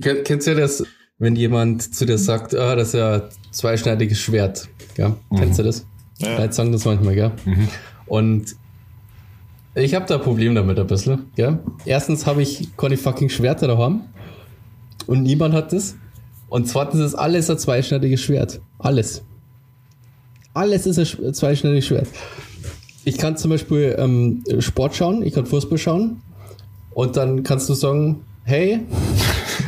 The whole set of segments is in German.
Ken- Kennst du das, wenn jemand zu dir sagt, ah, das ist ja ein zweischneidiges Schwert? Ja, kennst du das? Ja. Leute sagen das manchmal, gell? Und ich habe da ein Problem damit ein bisschen, gell? Erstens habe ich keine fucking Schwerter daheim und niemand hat das. Und zweitens ist alles ein zweischneidiges Schwert. Alles. Alles ist ein sch- zweischneidiges Schwert. Ich kann zum Beispiel ähm, Sport schauen, ich kann Fußball schauen und dann kannst du sagen, hey,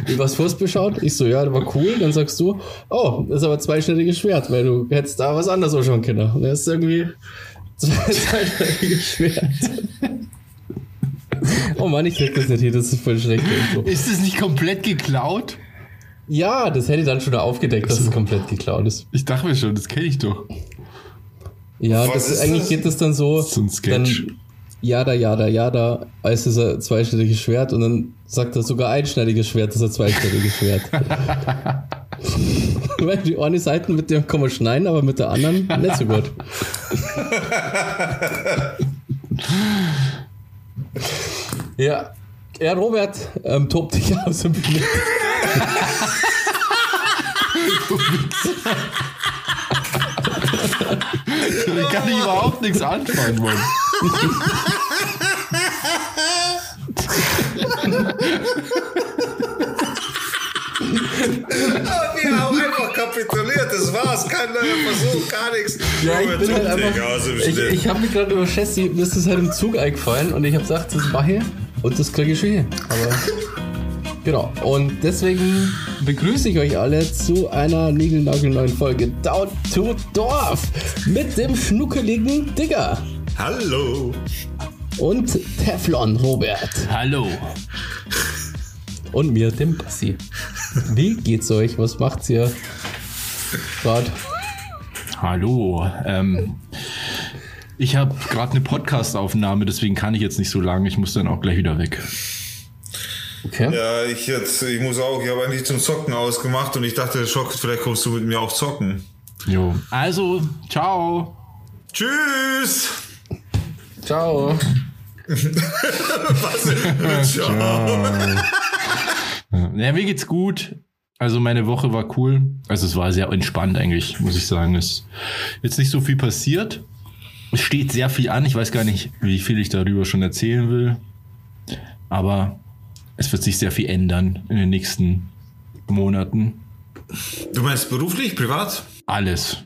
du hast Fußball schaut? Ich so, ja, das war cool. Dann sagst du, oh, das ist aber ein zweischneidiges Schwert, weil du hättest da was anderes auch schon können. Und das ist irgendwie zwei zweischneidiges Schwert. oh Mann, ich krieg das nicht hin, das ist voll schlecht. Info. Ist es nicht komplett geklaut? Ja, das hätte ich dann schon aufgedeckt, dass es komplett geklaut ist. Ich dachte mir schon, das kenne ich doch. Ja, das ist eigentlich das? geht das dann so. So ein Sketch. Dann, jada, jada, jada, es ist ein zweischneidiges Schwert und dann sagt er sogar einschneidiges Schwert, das ist ein zweischneidiges Schwert. Weil die eine Seite mit dem kann man schneiden, aber mit der anderen nicht so gut. ja. Ja, Robert, ähm, tob dich aus im Bild. Da kann ich überhaupt nichts anfangen, Mann. Wir haben einfach kapituliert, das war's. Kein neuer Versuch, gar nichts. Ja, ich bin halt einfach. Ich, ich habe mich gerade über Chassis, mir ist das halt im Zug eingefallen und ich habe gesagt, das mache ich und das kriege ich schon hin. Aber genau. Und deswegen begrüße ich euch alle zu einer niegelnagelneuen Folge Down to Dorf mit dem schnuckeligen Digger Hallo. Und Teflon Robert Hallo. und mir, dem Bassi. Wie geht's euch? Was macht's ihr gerade? Hallo. Ähm, ich habe gerade eine Podcast-Aufnahme, deswegen kann ich jetzt nicht so lange. Ich muss dann auch gleich wieder weg. Okay. Ja, ich jetzt, ich muss auch, ich habe eigentlich zum Zocken ausgemacht und ich dachte, Schock, vielleicht kommst du mit mir auch zocken. Jo. Also, ciao. Tschüss. Ciao. Was? Ciao. Ja, mir geht's gut. Also meine Woche war cool. Also es war sehr entspannt eigentlich, muss ich sagen. Es ist jetzt nicht so viel passiert. Es steht sehr viel an. Ich weiß gar nicht, wie viel ich darüber schon erzählen will. Aber es wird sich sehr viel ändern in den nächsten Monaten. Du meinst beruflich, privat? Alles.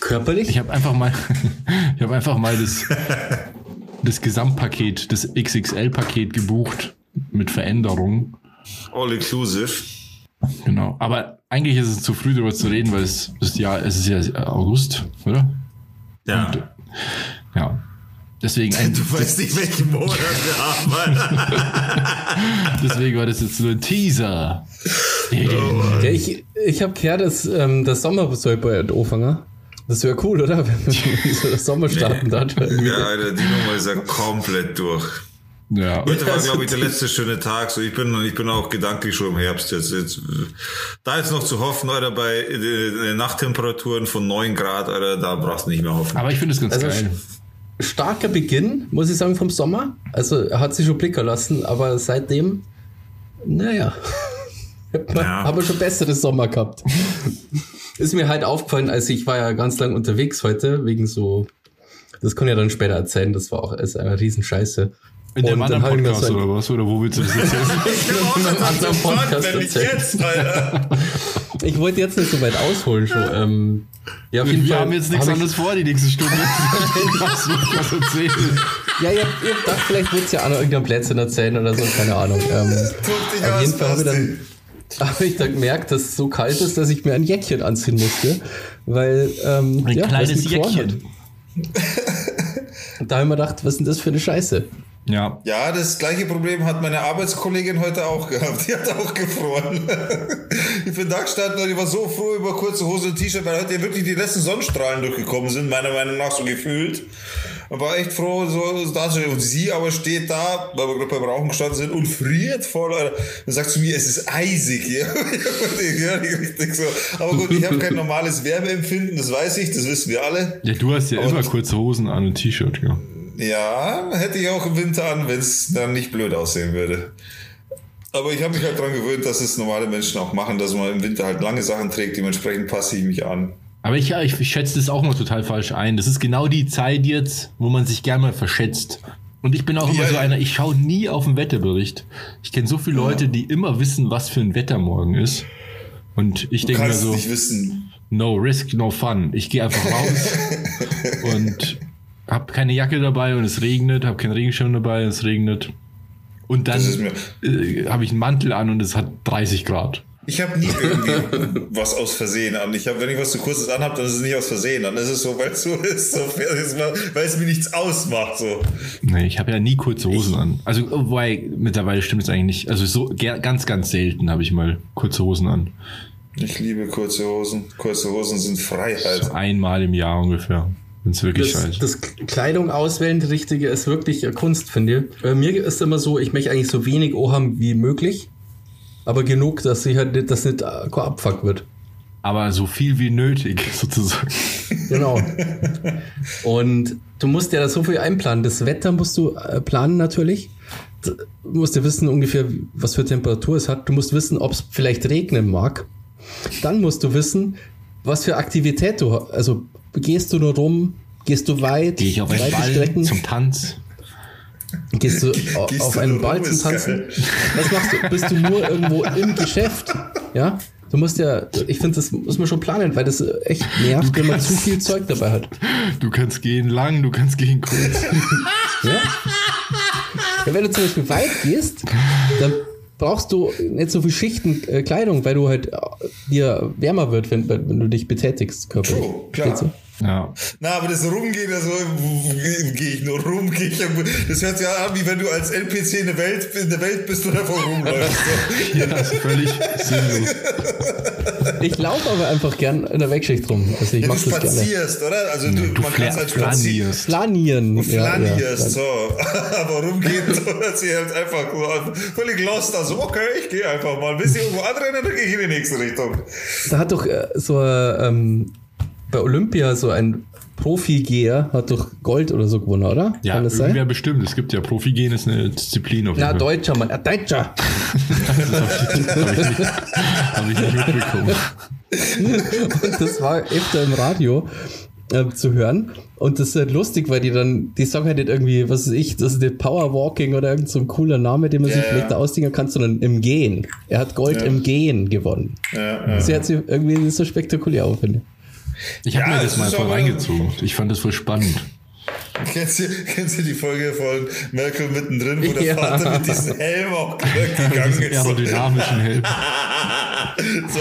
Körperlich? Ich habe einfach mal, ich habe einfach mal das, das Gesamtpaket, das XXL-Paket gebucht mit Veränderungen. All inclusive. Genau. Aber eigentlich ist es zu früh darüber zu reden, weil es das Jahr, es ist ja August, oder? Ja. Und, ja. Deswegen, ein, Du weißt nicht, welchen Monat wir haben. Deswegen war das jetzt nur ein Teaser. Ja, ich ich habe gehört, dass ähm, der Sommer soll bald anfangen. Das wäre cool, oder? Wenn wir so der Sommer starten dann. Ja, Alter, die Nummer ist ja komplett durch. Ja. Heute war, glaube ich, der letzte schöne Tag. So, ich bin, ich bin auch gedanklich schon im Herbst jetzt. jetzt da jetzt noch zu hoffen, Alter, bei äh, Nachttemperaturen von 9 Grad, Alter, da brauchst du nicht mehr hoffen. Aber ich finde es ganz Also, geil. Starker Beginn, muss ich sagen, vom Sommer. Also er hat sich schon blicken lassen, aber seitdem, naja, Ja. haben wir schon bessere Sommer gehabt. Ist mir halt aufgefallen, also ich war ja ganz lang unterwegs heute, wegen so, das kann ich ja dann später erzählen, das war auch ist eine Riesenscheiße. In dem anderen Podcast ein- oder was? Oder wo willst du das erzählen? Ich auch in einem anderen Podcast erzählen. jetzt. Ich wollte jetzt nicht so weit ausholen schon. Ähm, ja, auf jeden Wir Fall haben jetzt nichts hab anderes vor, die nächste Stunde. was erzählen. Ja, ihr, ihr dacht, vielleicht wird es ja auch noch irgendein Plätzchen erzählen oder so, keine Ahnung. Ähm, auf jeden Fall habe ich dann, hab ich dann gemerkt, dass es so kalt ist, dass ich mir ein Jäckchen anziehen musste. Weil, ähm, Ein ja, kleines Jäckchen. Und da habe ich mir gedacht, was ist denn das für eine Scheiße? Ja. Ja, das gleiche Problem hat meine Arbeitskollegin heute auch gehabt. Die hat auch gefroren. Ich bin da gestanden und ich war so froh über kurze Hose und T-Shirt, weil heute wirklich die letzten Sonnenstrahlen durchgekommen sind, meiner Meinung nach so gefühlt. Und war echt froh, so da zu Und sie aber steht da, weil wir gerade beim Rauchen gestanden sind und friert voll. Und sagt zu mir, es ist eisig hier. Nicht richtig so. Aber gut, ich habe kein normales Wärmeempfinden, das weiß ich, das wissen wir alle. Ja, du hast ja Aber immer kurze Hosen an und T-Shirt, ja. Ja, hätte ich auch im Winter an, wenn es dann nicht blöd aussehen würde. Aber ich habe mich halt daran gewöhnt, dass es normale Menschen auch machen, dass man im Winter halt lange Sachen trägt. Dementsprechend passe ich mich an. Aber ich, ja, ich, ich schätze das auch mal total falsch ein. Das ist genau die Zeit jetzt, wo man sich gerne mal verschätzt. Und ich bin auch immer Ja, so ja. einer, ich schaue nie auf den Wetterbericht. Ich kenne so viele Leute, die immer wissen, was für ein Wetter morgen ist. Und ich denke mir so, nicht wissen. no risk, no fun. Ich gehe einfach raus und habe keine Jacke dabei und es regnet, habe keinen Regenschirm dabei und es regnet. Und dann äh, habe ich einen Mantel an und es hat 30 Grad. Ich habe nie irgendwie was aus Versehen an. Ich hab, wenn ich was zu kurzes anhab, dann ist es nicht aus Versehen. Dann ist es so, weil es so ist, so, weil es mir nichts ausmacht. So. Nee, ich habe ja nie kurze Hosen an. Also, wobei, mittlerweile stimmt es eigentlich nicht. Also, so ganz, ganz selten habe ich mal kurze Hosen an. Ich liebe kurze Hosen. Kurze Hosen sind Freiheit. So einmal im Jahr ungefähr. Wenn es wirklich Das, scheiße. das Kleidung auswählen, die richtige, ist wirklich eine Kunst, finde ich. Bei mir ist immer so, ich möchte eigentlich so wenig haben wie möglich, aber genug, dass ich halt nicht, dass nicht äh, kein Abfuck wird. Aber so viel wie nötig, sozusagen. Genau. Und du musst ja da so viel einplanen. Das Wetter musst du äh, planen natürlich. Du musst ja wissen ungefähr, was für Temperatur es hat. Du musst wissen, ob es vielleicht regnen mag. Dann musst du wissen, was für Aktivität du hast. Also gehst du nur rum, gehst du weit, Gehe ich auf einen weite Ball Strecken, zum Tanz. gehst du Gehst auf du einen Ball zum Tanzen. geil. Was machst du? Bist du nur irgendwo im Geschäft? Ja? Du musst ja, ich finde, das muss man schon planen, weil das echt nervt, wenn man zu viel Zeug dabei hat. Du kannst gehen lang, du kannst gehen kurz. Ja? ja, wenn du zum Beispiel weit gehst, dann brauchst du nicht so viel Schichten äh, Kleidung, weil du halt äh, dir wärmer wird, wenn, wenn du dich betätigst körperlich. True, klar. Ja. Na, aber das Rumgehen, also gehe ich nur rum, gehe ich. Das hört sich an, wie wenn du als NPC in der Welt, in der Welt bist und einfach rumläufst. Ja, das ist völlig sinnlos. Ich laufe aber einfach gern in der Wegschicht rum. Also ich Ja, du das gerne. spazierst, oder? Also du, Du man kann es fla- als spazieren. flanierst. Flanieren. Du Ja, flanierst, ja. so. Aber rumgehen, so, dass sie halt einfach an- völlig lost, also okay, ich gehe einfach mal. Bis sie irgendwo anrennen, dann gehe ich in die nächste Richtung. Da hat doch äh, so äh, ähm, bei Olympia so ein Profi-Geher hat doch Gold oder so gewonnen, oder? Ja, Kann das sein? bestimmt. Es gibt ja Profigehen, ist eine Disziplin auf jeden Na, Fall. Deutscher, Mann. Ein Deutscher. Habe ich, nicht- hab ich nicht mitbekommen. Und das war öfter im Radio äh, zu hören. Und das ist halt lustig, weil die dann, die sagen halt nicht irgendwie, was weiß ich, das ist nicht Powerwalking oder irgend so ein cooler Name, den man Ja, sich ja. vielleicht da ausdenken kann, sondern im Gehen. Er hat Gold Ja. im Gehen gewonnen. Ja, ja. Sie hat sich irgendwie so spektakulär auf, finde ich. Ich habe Ja, mir das mal voll reingezogen. Ich fand das voll spannend. Kennst du, kennst du die Folge von Merkel mittendrin, wo der Ja. Vater mit diesem Helm auch gegangen Diesen ist? So, aerodynamischen Helm. so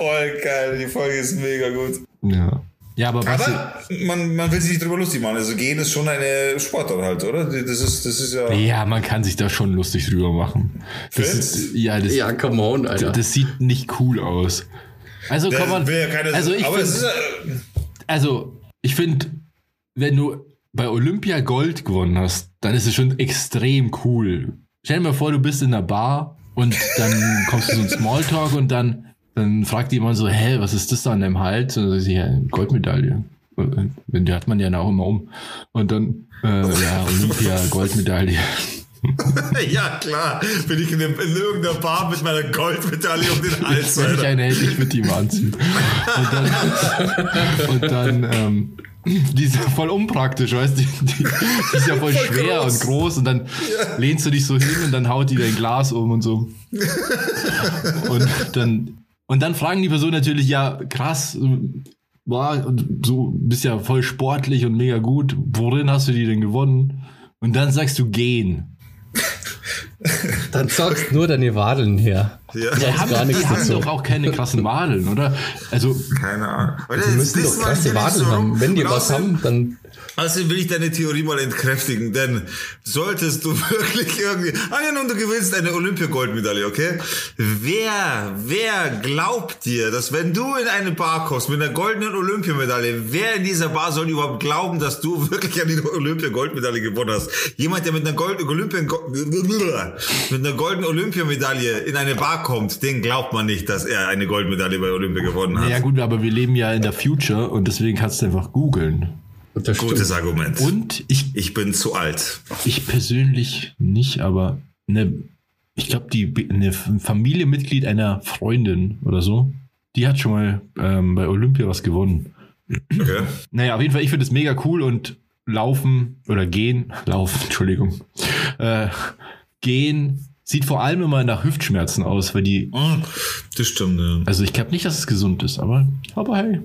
voll geil, die Folge ist mega gut. Ja. Ja, aber was. Aber man, man will sich nicht drüber lustig machen. Also gehen ist schon eine Sportart halt, oder? Das ist, das ist ja. Ja, man kann sich da schon lustig drüber machen. Das ist, ja, das, Ja, come on, Alter. das sieht nicht cool aus. Also kann man. will ja keiner Also ich es ist also ich finde, wenn du bei Olympia Gold gewonnen hast, dann ist es schon extrem cool. Stell dir mal vor, du bist in einer Bar und dann kommst du so ein Smalltalk und dann, dann fragt jemand so, hä, was ist das da an deinem Hals? Und dann sagst du, ja, Goldmedaille. Und Die hat man ja auch immer um. Und dann, äh, ja, Olympia, Goldmedaille. ja, klar. Bin ich in, dem, in irgendeiner Bar mit meiner Goldmedaille um den Hals. Wenn ich Alter. eine hätte, ich würde die mal anziehen. Und dann, und dann ähm, die ist ja voll unpraktisch, weißt du? Die, die, die ist ja voll, Voll schwer groß. und groß und dann lehnst du dich so hin und dann haut die dein Glas um und so. Und dann, und dann fragen die Person natürlich, ja, krass, war so, bist ja voll sportlich und mega gut. Worin hast du die denn gewonnen? Und dann sagst du gehen. Dann sagst nur deine Wadeln her. Ja. Die haben, gar nichts die haben doch auch keine krassen Wadeln, oder? Also, Keine Ahnung. Aber Die müssen das doch krasse Wadeln so haben. Wenn die was außerdem- haben, dann Außerdem will ich deine Theorie mal entkräftigen, denn solltest du wirklich irgendwie, angenommen du gewinnst eine Olympiagoldmedaille, okay? Wer, wer glaubt dir, dass wenn du in eine Bar kommst mit einer goldenen Olympiamedaille, wer in dieser Bar soll überhaupt glauben, dass du wirklich an die Olympiagoldmedaille gewonnen hast? Jemand, der mit einer goldenen Olympia, mit einer goldenen Olympiamedaille in eine Bar kommt, den glaubt man nicht, dass er eine Goldmedaille bei Olympia gewonnen hat. ja gut, aber wir leben ja in der Future und deswegen kannst du einfach googeln. das Gutes stimmt. Argument. Und ich, Ich bin zu alt. ich persönlich nicht, aber eine ich glaube, die eine Familienmitglied einer Freundin oder so, die hat schon mal ähm, bei Olympia was gewonnen. Okay. Naja, auf jeden Fall, ich finde es mega cool und laufen oder gehen, laufen, Entschuldigung, äh, gehen sieht vor allem immer nach Hüftschmerzen aus, weil die, Hm, Das stimmt, ja. also ich glaube nicht, dass es gesund ist, aber, aber hey.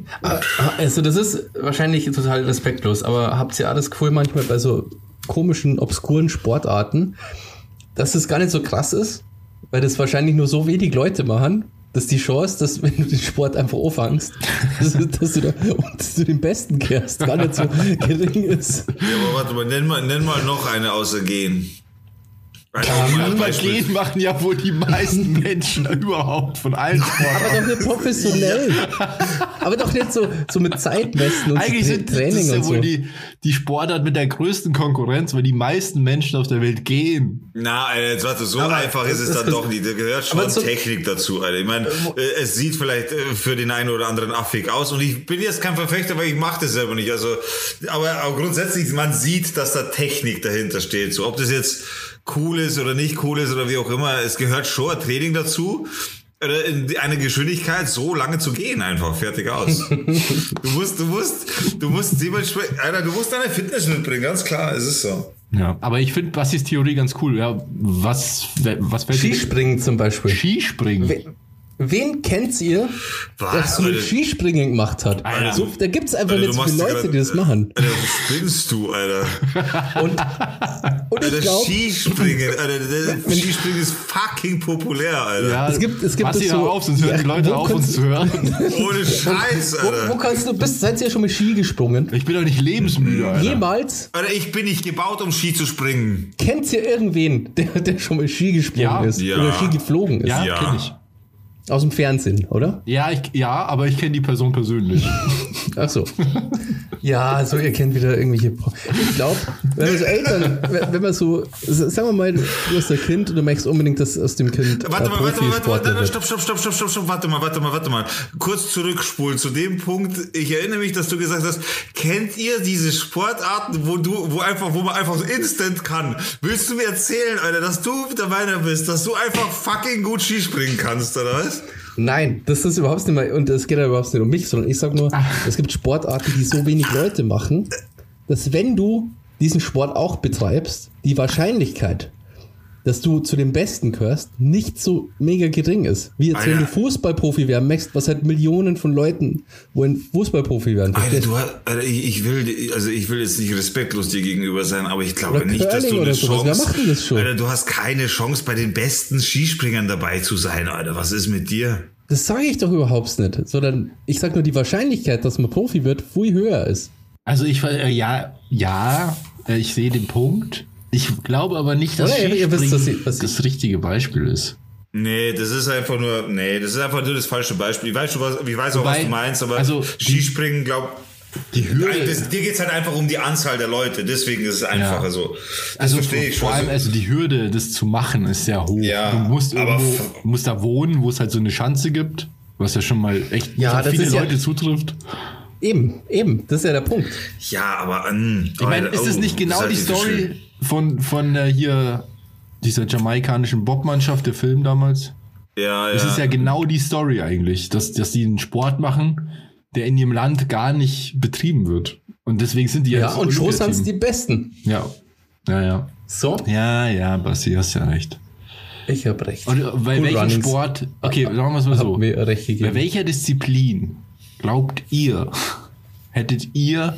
Also das ist wahrscheinlich total respektlos, aber habt ihr alles cool manchmal bei so komischen, obskuren Sportarten, dass es gar nicht so krass ist, weil das wahrscheinlich nur so wenig Leute machen, dass die Chance, dass wenn du den Sport einfach anfängst, dass, dass, du da, und dass du den Besten kehrst, gar nicht so gering ist. Ja, aber warte mal, nenn mal, nenn mal noch eine außer Gehen. Ein Aber Beispiel. gehen machen ja wohl die meisten Menschen überhaupt von allen Sportarten. Aber doch nicht professionell. Aber doch nicht so, so mit Zeitmessen und Eigentlich so sind das Training ist ja und so. wohl die, die Sportart mit der größten Konkurrenz, weil die meisten Menschen auf der Welt gehen. Na, Alter, jetzt warte, so Aber einfach ist es dann doch nicht. Da gehört schon so- Technik dazu, Alter. Ich meine, äh, es sieht vielleicht äh, für den einen oder anderen affig aus und ich bin jetzt kein Verfechter, weil ich mache das selber nicht. Also, aber, aber grundsätzlich, man sieht, dass da Technik dahinter steht. So, ob das jetzt cool ist oder nicht cool ist oder wie auch immer, es gehört schon ein Training dazu. Oder in einer Geschwindigkeit so lange zu gehen, einfach fertig aus. du musst, du musst, du musst dementsprechend, Alter, du musst deine Fitness mitbringen, ganz klar, es ist so. Ja, aber ich finde Bassis Theorie ganz cool. Ja, was, was fällt dir- Skispringen zum Beispiel. Skispringen. We- Wen kennt ihr, Was, der so mit Alter? Skispringen gemacht hat? Alter. So, da gibt es einfach Alter, nicht so viele Leute, grad- die das machen. Alter, was spinnst du, Alter? Und, und ich Alter, glaube, Skispringen, Alter, der Skispringen ist fucking populär, Alter. ja, es gibt- es gibt hör so- auf, sonst hören die Leute wo auf, uns kannst- zu hören. Ohne Scheiß, wo, wo Alter. kannst du, bist, seid ihr schon mit Ski gesprungen? Ich bin doch nicht lebensmüde, Alter. Jemals Alter, ich bin nicht gebaut, um Ski zu springen. kennt ihr irgendwen, der, der schon mal Ski gesprungen Ja. ist Ja. oder Ski geflogen ist? Ja, Ja. kenn ich. Aus dem Fernsehen, oder? Ja, ich, ja, aber ich kenne die Person persönlich. Ach so. Ja, also ihr kennt wieder irgendwelche. Pro ich glaube, wenn man so Eltern, wenn man so, sagen wir mal, du hast ein Kind und du möchtest unbedingt, dass aus dem Kind Warte mal, warte mal, warte mal, warte, wird. stopp, stopp, stopp, stopp, stopp, stopp, warte mal, warte mal, warte mal. Kurz zurückspulen zu dem Punkt. Ich erinnere mich, dass du gesagt hast, kennt ihr diese Sportarten, wo du, wo einfach, wo man einfach so instant kann? Willst du mir erzählen, Alter, dass du der Meinung bist, dass du einfach fucking gut Skispringen kannst, oder was? Nein, das ist überhaupt nicht mal, und es geht ja überhaupt nicht um mich, sondern ich sag nur, Ah. es gibt Sportarten, die so wenig Leute machen, dass wenn du diesen Sport auch betreibst, die Wahrscheinlichkeit, dass du zu den Besten gehörst, nicht so mega gering ist. Wie jetzt, wenn Alter. du Fußballprofi werden möchtest, was halt Millionen von Leuten wollen Fußballprofi werden. Alter, du hast, Alter, ich, will, also ich will jetzt nicht respektlos dir gegenüber sein, aber ich glaube Oder nicht, dass du eine Chance, macht denn das schon? Alter, du hast keine Chance, bei den besten Skispringern dabei zu sein, Alter. Was ist mit dir? Das sage ich doch überhaupt nicht, sondern ich sag nur, die Wahrscheinlichkeit, dass man Profi wird, viel höher ist. Also ich äh, ja, ja, äh, ich sehe den Punkt. Ich glaube aber nicht, dass ihr- ihr wisst, sie- das richtige Beispiel ist. Nee, das ist einfach nur, nee, das ist einfach nur das falsche Beispiel. Ich weiß, schon, was, ich weiß auch, was Wobei, du meinst, aber also, Skispringen, glaub, Die Hürde, das, dir geht's halt einfach um die Anzahl der Leute, deswegen ist es einfacher Ja. so. Das also verstehe ich vor schon. allem also die Hürde, das zu machen, ist sehr hoch. Ja, du musst irgendwo, musst da wohnen, wo es halt so eine Schanze gibt, was ja schon mal echt Ja, das viele ist ja- Leute zutrifft. Eben, eben, das ist ja der Punkt. ja, aber, mm, Ich meine, ist es nicht genau die Story von, von äh, hier dieser jamaikanischen Bobmannschaft, der Film damals? Ja, ja. Das ist ja genau die Story eigentlich, dass, dass die einen Sport machen, der in ihrem Land gar nicht betrieben wird. Und deswegen sind die Ja, das und sind die Besten. Ja. Ja, ja. So, Ja, ja, Basti, hast ja recht. ich habe recht. Und bei Cool welchem Runnings. Sport, okay, sagen wir es mal Hab so. mir recht Bei gegeben. welcher Disziplin glaubt ihr, hättet ihr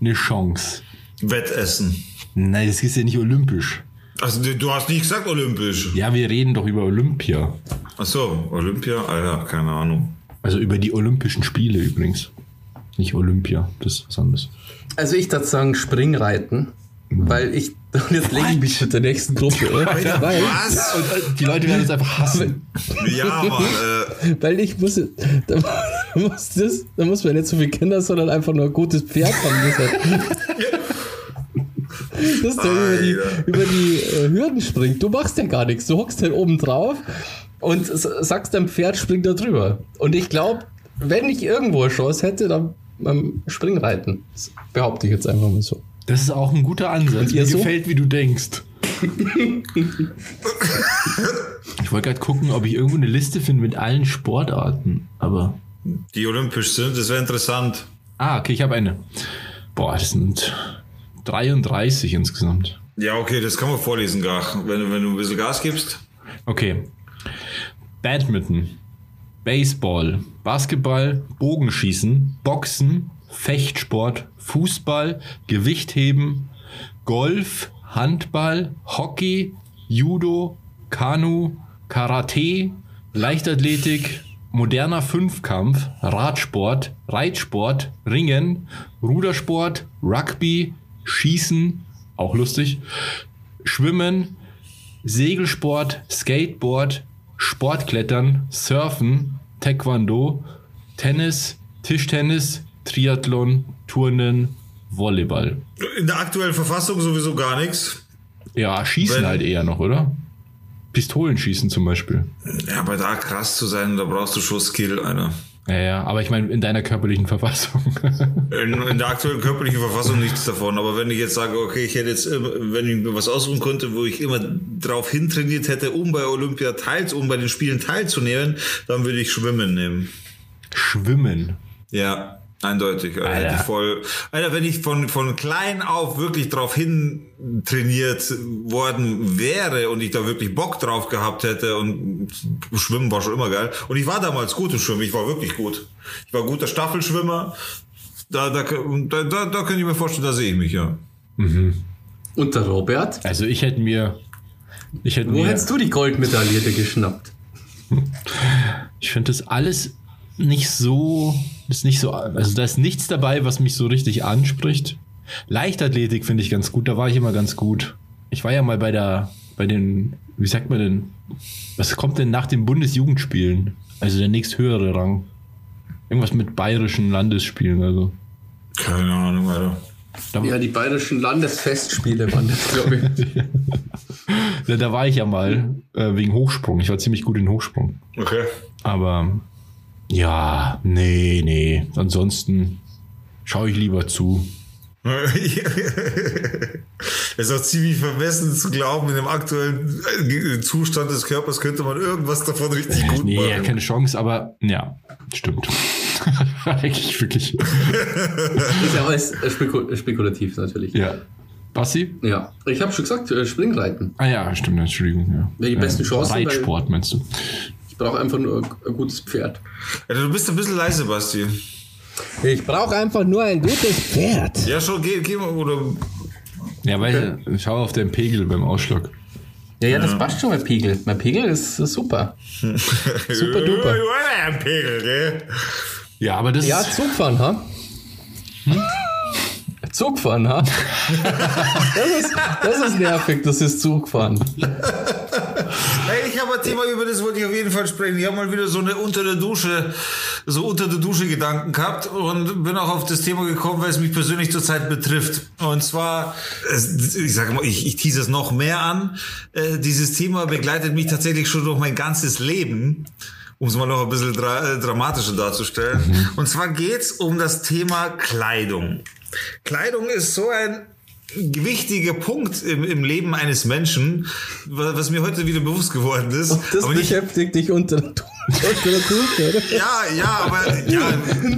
eine Chance? Wettessen. Nein, das ist ja nicht olympisch. Also, du- hast nicht gesagt olympisch. Ja, wir reden doch über Olympia. Ach so, Olympia? Alter, keine Ahnung. Also über die Olympischen Spiele übrigens. Nicht Olympia, das ist was anderes. Also ich würde sagen Springreiten, weil ich, und jetzt lege ich mich mit der nächsten Gruppe, äh, weil, Was? Und äh, die Leute werden uns einfach hassen. Ja, Mann, äh, weil ich muss, da muss das, da muss man nicht so viele Kinder, sondern einfach nur ein gutes Pferd haben. Das, halt, das der über die, über die äh, Hürden springt. Du machst ja gar nichts. Du hockst halt oben drauf und sagst deinem Pferd, spring da drüber. Und ich glaube, wenn ich irgendwo eine Chance hätte, dann beim Springreiten. Das behaupte ich jetzt einfach mal so. Das ist auch ein guter Ansatz. Mir so? gefällt, wie du denkst. Ich wollte gerade gucken, ob ich irgendwo eine Liste finde mit allen Sportarten, aber. Die olympisch sind, das wäre interessant. Ah, okay, ich habe eine. Boah, das sind 33 insgesamt. Ja, okay, das kann man vorlesen, Gach, wenn, du- wenn du ein bisschen Gas gibst. Okay. Badminton, Baseball, Basketball, Bogenschießen, Boxen, Fechtsport, Fußball, Gewichtheben, Golf, Handball, Hockey, Judo, Kanu, Karate, Leichtathletik, moderner Fünfkampf, Radsport, Reitsport, Ringen, Rudersport, Rugby, Schießen, auch lustig, Schwimmen, Segelsport, Skateboard, Sportklettern, Surfen, Taekwondo, Tennis, Tischtennis, Triathlon, Turnen, Volleyball. In der aktuellen Verfassung sowieso gar nichts. Ja, Schießen Wenn- halt eher noch, oder? Pistolenschießen zum Beispiel. Ja, aber da krass zu sein, da brauchst du schon Skill, Alter. Ja, ja, aber ich meine in deiner körperlichen Verfassung. In, in der aktuellen körperlichen Verfassung nichts davon. Aber wenn ich jetzt sage, okay, ich hätte jetzt, wenn ich mir was aussuchen konnte, wo ich immer drauf hintrainiert hätte, um bei Olympia teil, um bei den Spielen teilzunehmen, dann würde ich Schwimmen nehmen. Schwimmen. Ja, eindeutig. Alter. Alter. Hätte ich voll, Alter, wenn ich von, von klein auf wirklich drauf hin trainiert worden wäre und ich da wirklich Bock drauf gehabt hätte und Schwimmen war schon immer geil. Und ich war damals gut im Schwimmen, ich war wirklich gut. Ich war guter Staffelschwimmer. Da, da, da, da, da könnte ich mir vorstellen, da sehe ich mich, ja. Und der Robert? Also ich hätte mir. Ich hätte Wo mir. hättest du die Goldmedaille geschnappt? Ich finde das alles nicht so, ist nicht so, also da ist nichts dabei, was mich so richtig anspricht. Leichtathletik finde ich ganz gut, da war ich immer ganz gut. Ich war ja mal bei der, bei den, wie sagt man denn, was kommt denn nach den Bundesjugendspielen? Also der nächsthöhere Rang. Irgendwas mit bayerischen Landesspielen, also. Keine Ahnung, Alter. Da, Ja, die bayerischen Landesfestspiele waren das, glaube ich. da, da war ich ja mal äh, wegen Hochsprung. Ich war ziemlich gut in Hochsprung. Okay. Aber ja, nee, nee. Ansonsten schaue ich lieber zu. Es ist auch ziemlich vermessen zu glauben, in dem aktuellen äh, Zustand des Körpers könnte man irgendwas davon richtig gut Nee, ja, machen. keine Chance, aber ja, stimmt. Eigentlich wirklich. Ist ja alles äh, spekul spekulativ natürlich. Ja. Basti? Ja. Ich habe schon gesagt, äh, Springreiten. Ah ja, stimmt, Entschuldigung. Ja. Ja, die besten Chancen, Reitsport meinst du? Ich brauche einfach nur ein gutes Pferd. Alter, du bist ein bisschen leise, Basti. Ich brauche einfach nur ein gutes Pferd. Ja, schon, geh, geh mal, oder. Ja, weil schau auf den Pegel beim Ausschlag. Ja, ja, das passt schon, mein Pegel. Mein Pegel ist, ist super. Super duper. Pegel, gell? Ja, aber das Ja, ist. Zugfahren, ha? Zugfahren, ha? Das ist, das ist nervig, das ist Zugfahren. Thema, über das wollte ich auf jeden Fall sprechen. Ich habe mal wieder so eine unter der Dusche, so unter der Dusche Gedanken gehabt und bin auch auf das Thema gekommen, weil es mich persönlich zurzeit betrifft. Und zwar, es- ich sage mal, ich, ich tease es noch mehr an. Äh, dieses Thema begleitet mich tatsächlich schon durch mein ganzes Leben. Um es mal noch ein bisschen dra äh, dramatischer darzustellen. Und zwar geht's um das Thema Kleidung. Kleidung ist so ein wichtiger Punkt im, im Leben eines Menschen, wa- was mir heute wieder bewusst geworden ist. Das aber nicht, beschäftigt dich unter oder? ja, ja, aber ja,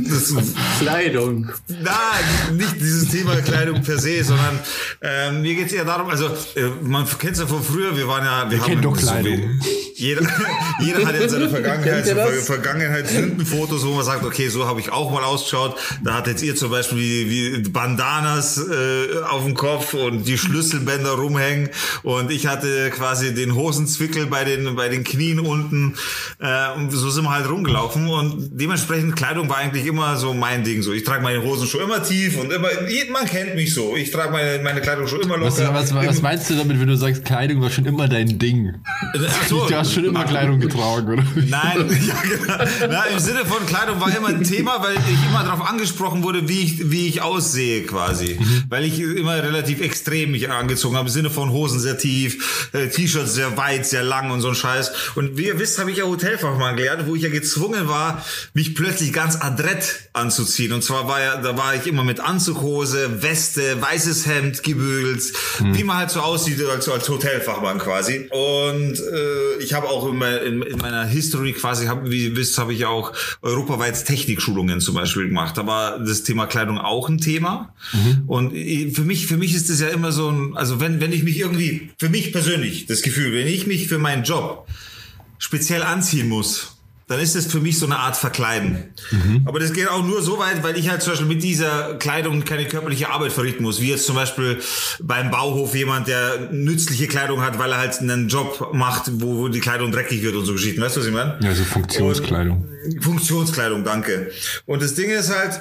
das, Kleidung. na, nicht dieses Thema Kleidung per se, sondern ähm, mir geht's eher darum, also äh, man kennt es ja von früher, wir waren ja, wir, haben kennen doch Kleidung. jeder, jeder hat ja in seiner Vergangenheit, Kennt ihr so das? Ver Vergangenheitsfotos, wo man sagt, okay, so habe ich auch mal ausgeschaut. Da hat jetzt ihr zum Beispiel wie, wie Bandanas äh, auf dem Kopf und die Schlüsselbänder rumhängen und ich hatte quasi den Hosenzwickel bei den bei den Knien unten. Äh, so sind wir halt rumgelaufen und dementsprechend Kleidung war eigentlich immer so mein Ding. So, ich trage meine Hosen schon immer tief und immer, man kennt mich so. Ich trage meine, meine Kleidung schon immer Was, locker. was, was meinst du damit, wenn du sagst, Kleidung war schon immer dein Ding? Ach so, Du hast schon immer Kleidung getragen, oder? Nein, ja, genau. Na, im Sinne von Kleidung war immer ein Thema, weil ich immer darauf angesprochen wurde, wie ich, wie ich aussehe quasi. Mhm. Weil ich immer relativ extrem mich angezogen habe, im Sinne von Hosen sehr tief, äh, T-Shirts sehr weit, sehr lang und so ein Scheiß. Und wie ihr wisst, habe ich ja Hotelfachmann gelernt, wo ich ja gezwungen war, mich plötzlich ganz adrett anzuziehen. Und zwar war ja, da war ich immer mit Anzughose, Weste, weißes Hemd, gebügelt, mhm. wie man halt so aussieht als, als Hotelfachmann quasi. Und äh, ich habe auch in, in, in, meiner History quasi, hab, wie ihr wisst, habe ich auch europaweit Technikschulungen zum Beispiel gemacht. Da war das Thema Kleidung auch ein Thema. Mhm. Und für mich, für mich ist das ja immer so ein, also wenn, wenn ich mich irgendwie, für mich persönlich das Gefühl, wenn ich mich für meinen Job speziell anziehen muss, dann ist es für mich so eine Art Verkleiden. Mhm. Aber das geht auch nur so weit, weil ich halt zum Beispiel mit dieser Kleidung keine körperliche Arbeit verrichten muss. Wie jetzt zum Beispiel beim Bauhof jemand, der nützliche Kleidung hat, weil er halt einen Job macht, wo die Kleidung dreckig wird und so Geschichten. Weißt du, was ich meine? Ja, so Funktionskleidung. Und Funktionskleidung, danke. Und das Ding ist halt,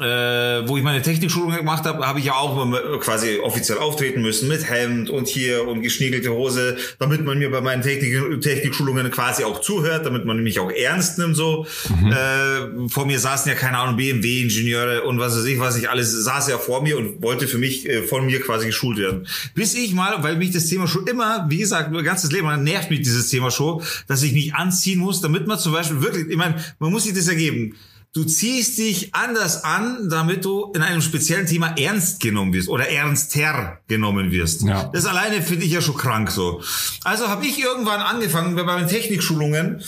äh, wo ich meine Technikschulung gemacht habe, habe ich ja auch quasi offiziell auftreten müssen mit Hemd und hier und geschniegelte Hose, damit man mir bei meinen Technik Technikschulungen quasi auch zuhört, damit man mich auch ernst nimmt so. Mhm. Äh, vor mir saßen ja keine Ahnung BMW-Ingenieure und was weiß ich, was ich alles saß ja vor mir und wollte für mich äh, von mir quasi geschult werden. Bis ich mal, weil mich das Thema schon immer, wie gesagt, mein ganzes Leben lang nervt mich dieses Thema schon, dass ich mich anziehen muss, damit man zum Beispiel wirklich, ich meine, man muss sich das ergeben. Du ziehst dich anders an, damit du in einem speziellen Thema ernst genommen wirst oder ernster genommen wirst. Ja. Das alleine finde ich ja schon krank so. Also habe ich irgendwann angefangen bei meinen Technikschulungen,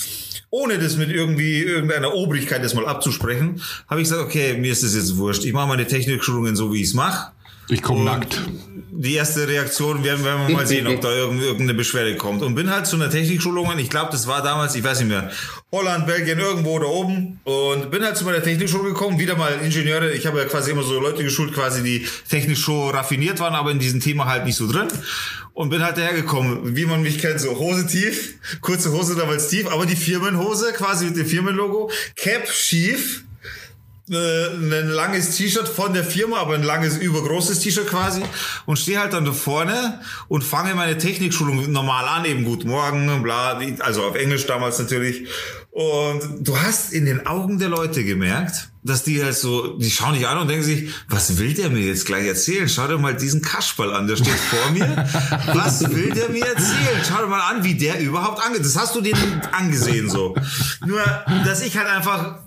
ohne das mit irgendwie irgendeiner Obrigkeit das mal abzusprechen, habe ich gesagt, okay, mir ist das jetzt wurscht. Ich mache meine Technikschulungen so, wie ich es mache. Ich komme nackt die erste Reaktion werden, werden wir mal sehen, ob da irgendeine Beschwerde kommt. Und bin halt zu einer Technikschulung und ich glaube, das war damals, ich weiß nicht mehr, Holland, Belgien, irgendwo da oben. Und bin halt zu meiner Technikschule gekommen, wieder mal Ingenieure. Ich habe ja quasi immer so Leute geschult, quasi die technisch schon raffiniert waren, aber in diesem Thema halt nicht so drin. Und bin halt dahergekommen, wie man mich kennt, so Hose tief, kurze Hose damals tief, aber die Firmenhose quasi mit dem Firmenlogo, Cap schief, ein langes T-Shirt von der Firma, aber ein langes, übergroßes T-Shirt quasi und stehe halt dann da vorne und fange meine Technikschulung normal an, eben Guten Morgen, bla, also auf Englisch damals natürlich. Und du hast in den Augen der Leute gemerkt, dass die halt so, die schauen dich an und denken sich, was will der mir jetzt gleich erzählen? Schau dir mal diesen Kaschball an, der steht vor mir. Was will der mir erzählen? Schau dir mal an, wie der überhaupt angeht. Das hast du denen angesehen so. Nur, dass ich halt einfach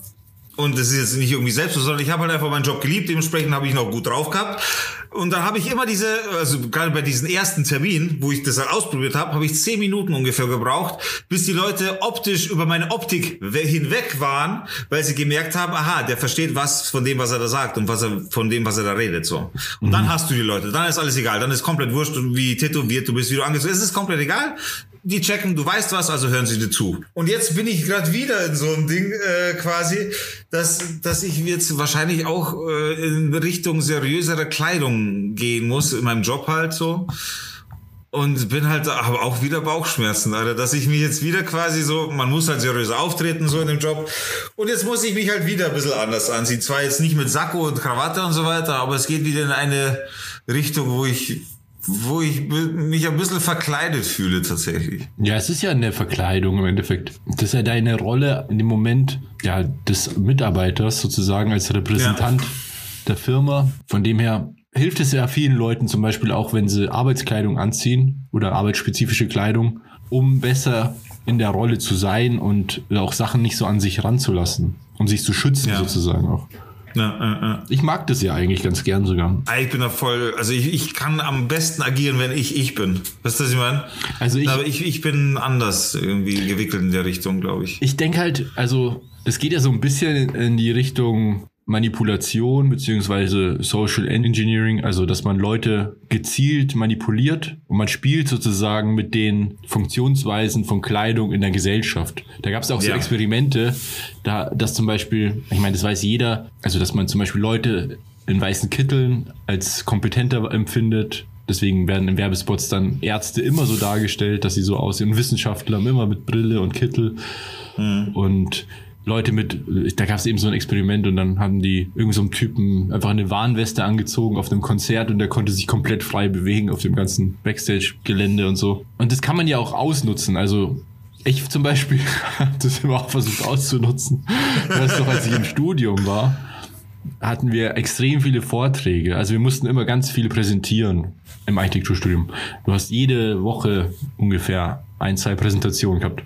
und das ist jetzt nicht irgendwie selbst, sondern ich habe halt einfach meinen Job geliebt, dementsprechend habe ich noch gut drauf gehabt. Und dann habe ich immer diese, also gerade bei diesen ersten Termin, wo ich das halt ausprobiert habe, habe ich zehn Minuten ungefähr gebraucht, bis die Leute optisch über meine Optik hinweg waren, weil sie gemerkt haben, aha, der versteht was von dem, was er da sagt und was er von dem, was er da redet. so. Und mhm. dann hast du die Leute, dann ist alles egal, dann ist komplett wurscht, wie tätowiert du bist, wie du angezogen Es ist komplett egal die checken, du weißt was, also hören sie dir zu. Und jetzt bin ich gerade wieder in so einem Ding äh, quasi, dass, dass ich jetzt wahrscheinlich auch äh, in Richtung seriösere Kleidung gehen muss, in meinem Job halt so. Und bin halt, aber auch wieder Bauchschmerzen, Alter, dass ich mich jetzt wieder quasi so, man muss halt seriös auftreten, so in dem Job. Und jetzt muss ich mich halt wieder ein bisschen anders anziehen. Zwar jetzt nicht mit Sakko und Krawatte und so weiter, aber es geht wieder in eine Richtung, wo ich wo ich mich ein bisschen verkleidet fühle tatsächlich. Ja, es ist ja eine Verkleidung im Endeffekt. Das ist ja deine Rolle in dem Moment ja, des Mitarbeiters sozusagen als Repräsentant ja. der Firma. Von dem her hilft es ja vielen Leuten zum Beispiel auch, wenn sie Arbeitskleidung anziehen oder arbeitsspezifische Kleidung, um besser in der Rolle zu sein und auch Sachen nicht so an sich ranzulassen, um sich zu schützen ja. sozusagen auch. Ja, ja, ja. Ich mag das ja eigentlich ganz gern sogar. Ah, ich bin da voll, also ich, ich kann am besten agieren, wenn ich ich bin. Weißt du, was ich meine? Also ich, Aber ich, ich bin anders irgendwie gewickelt in der Richtung, glaube ich. Ich denke halt, also es geht ja so ein bisschen in die Richtung Manipulation beziehungsweise Social Engineering, also dass man Leute gezielt manipuliert und man spielt sozusagen mit den Funktionsweisen von Kleidung in der Gesellschaft. Da gab es auch so Experimente, da dass zum Beispiel, ich meine, das weiß jeder, also dass man zum Beispiel Leute in weißen Kitteln als kompetenter empfindet. Deswegen werden in Werbespots dann Ärzte immer so dargestellt, dass sie so aussehen. Und Wissenschaftler immer mit Brille und Kittel. Mhm. Und Leute mit, da gab es eben so ein Experiment und dann haben die irgend so Typen einfach eine Warnweste angezogen auf einem Konzert und der konnte sich komplett frei bewegen auf dem ganzen Backstage-Gelände und so. Und das kann man ja auch ausnutzen. Also ich zum Beispiel hab das immer auch versucht auszunutzen. Weißt du, als ich im Studium war, hatten wir extrem viele Vorträge. Also wir mussten immer ganz viele präsentieren im Architekturstudium. Du hast jede Woche ungefähr ein, zwei Präsentationen gehabt.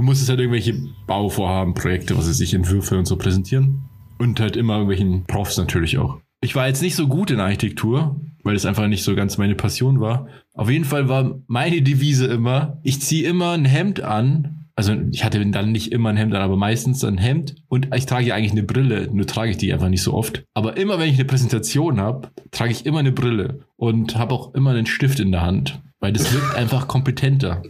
Man musste halt irgendwelche Bauvorhaben, Projekte, was weiß ich, Entwürfe und so präsentieren. Und halt immer irgendwelchen Profs natürlich auch. Ich war jetzt nicht so gut in Architektur, weil es einfach nicht so ganz meine Passion war. Auf jeden Fall war meine Devise immer, ich ziehe immer ein Hemd an. Also ich hatte dann nicht immer ein Hemd an, aber meistens ein Hemd. Und ich trage ja eigentlich eine Brille, nur trage ich die einfach nicht so oft. Aber immer wenn ich eine Präsentation habe, trage ich immer eine Brille und habe auch immer einen Stift in der Hand, weil das wirkt einfach kompetenter.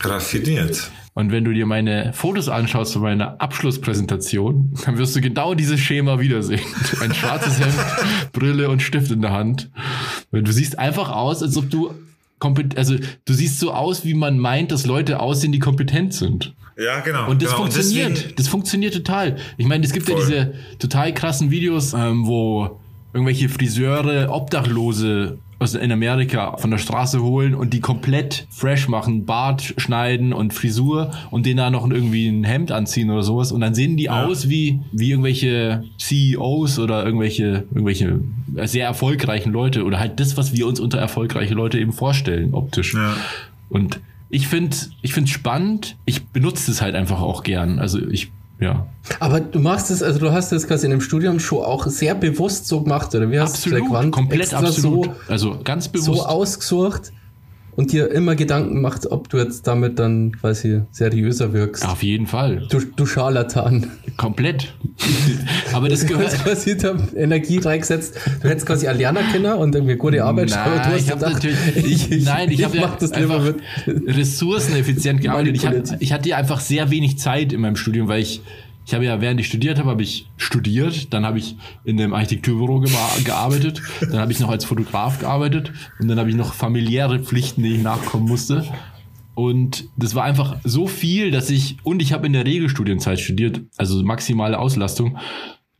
Raffiniert. Und wenn du dir meine Fotos anschaust von meiner Abschlusspräsentation, dann wirst du genau dieses Schema wiedersehen. Ein schwarzes Hemd, Brille und Stift in der Hand. Und du siehst einfach aus, als ob du also du siehst so aus, wie man meint, dass Leute aussehen, die kompetent sind. Ja, genau. Und das genau. funktioniert. deswegen- das funktioniert total. Ich meine, es gibt Voll. ja diese total krassen Videos, ähm, wo irgendwelche Friseure Obdachlose aus in Amerika von der Straße holen und die komplett fresh machen, Bart schneiden und Frisur und denen da noch irgendwie ein Hemd anziehen oder sowas und dann sehen die Ja. aus wie wie irgendwelche CEOs oder irgendwelche irgendwelche sehr erfolgreichen Leute oder halt das, was wir uns unter erfolgreiche Leute eben vorstellen optisch. Ja. Und ich finde ich finde spannend. Ich benutze es halt einfach auch gern. Also ich ja Aber du machst es, also du hast das quasi in dem Studium schon auch sehr bewusst so gemacht, oder wie hast du absolut Quant komplett absolut. so, also ganz so bewusst. ausgesucht und dir immer Gedanken macht, ob du jetzt damit dann quasi seriöser wirkst. Auf jeden Fall. Du, du Scharlatan. Komplett. Aber das Du gehört. hast quasi da Energie reingesetzt. Du hättest quasi Aliana Kinder und irgendwie gute Arbeit Nein, aber du hast ich hab gedacht, natürlich- ich, ich, Nein, ich, habe ja das einfach mit. ressourceneffizient gearbeitet. Ich, hab, ich hatte einfach sehr wenig Zeit in meinem Studium, weil ich, ich habe ja, während ich studiert habe, habe ich studiert, dann habe ich in einem Architekturbüro gearbeitet, dann habe ich noch als Fotograf gearbeitet und dann habe ich noch familiäre Pflichten, die ich nachkommen musste. Und das war einfach so viel, dass ich, und ich habe in der Regelstudienzeit studiert, also maximale Auslastung.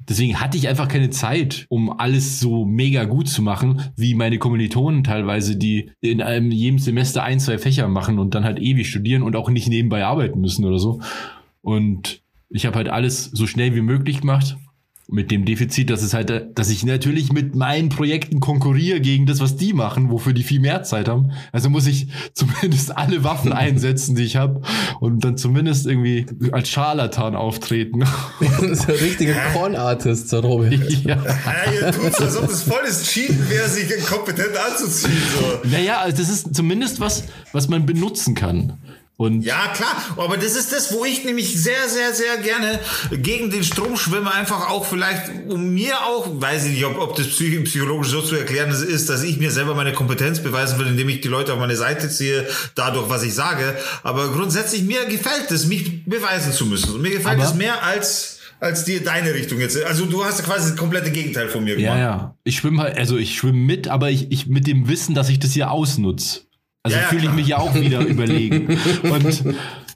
Deswegen hatte ich einfach keine Zeit, um alles so mega gut zu machen, wie meine Kommilitonen teilweise, die in einem jedem Semester ein, zwei Fächer machen und dann halt ewig studieren und auch nicht nebenbei arbeiten müssen oder so. Und ich habe halt alles so schnell wie möglich gemacht. Mit dem Defizit, dass es halt, dass ich natürlich mit meinen Projekten konkurriere gegen das, was die machen, wofür die viel mehr Zeit haben. Also muss ich zumindest alle Waffen einsetzen, die ich habe und dann zumindest irgendwie als Scharlatan auftreten. Das ist ein richtiger Corn-Artist, so Robert. ja. Ja, ihr tut's, als ob das volles Cheaten wäre, sich kompetent anzuziehen. So. Naja, also das ist zumindest was, was man benutzen kann. Und Ja, klar, aber das ist das, wo ich nämlich sehr, sehr, sehr gerne gegen den Strom schwimme, einfach auch vielleicht, um mir auch, weiß ich nicht, ob, ob das psych psychologisch so zu erklären ist, dass ich mir selber meine Kompetenz beweisen will, indem ich die Leute auf meine Seite ziehe, dadurch, was ich sage. Aber grundsätzlich, mir gefällt es, mich beweisen zu müssen. Und mir gefällt es mehr als, als dir deine Richtung jetzt. Also du hast quasi das komplette Gegenteil von mir ja, gemacht. ja. Ich schwimme halt, also ich schwimme mit, aber ich, ich mit dem Wissen, dass ich das hier ausnutze. Also Ja, ja, fühle ich mich ja auch wieder überlegen. Und wer,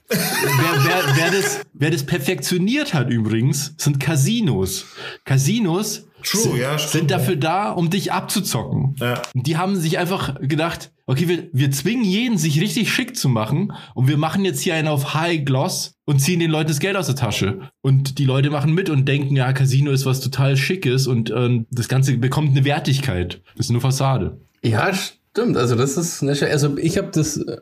wer, wer, das, wer das perfektioniert hat übrigens, sind Casinos. Casinos True, sind, ja, stimmt, sind dafür da, um dich abzuzocken. Ja. Die haben sich einfach gedacht, okay, wir, wir zwingen jeden, sich richtig schick zu machen und wir machen jetzt hier einen auf High Gloss und ziehen den Leuten das Geld aus der Tasche. Und die Leute machen mit und denken, ja, Casino ist was total Schickes und ähm, das Ganze bekommt eine Wertigkeit. Das ist nur Fassade. Ja, stimmt. Also das ist eine Also ich habe das äh,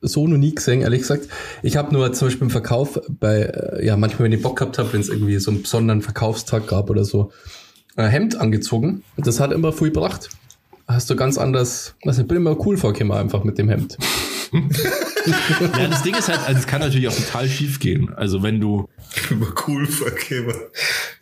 so noch nie gesehen, ehrlich gesagt. Ich habe nur zum Beispiel im Verkauf bei, äh, ja, manchmal, wenn ich Bock gehabt habe, wenn es irgendwie so einen besonderen Verkaufstag gab oder so, ein Hemd angezogen. Das hat immer viel gebracht. Hast du ganz anders, was ich bin immer cool vorgekommen einfach mit dem Hemd. Ja, das Ding ist halt, also es kann natürlich auch total schief gehen. Also wenn du, Immer cool, Verkehr.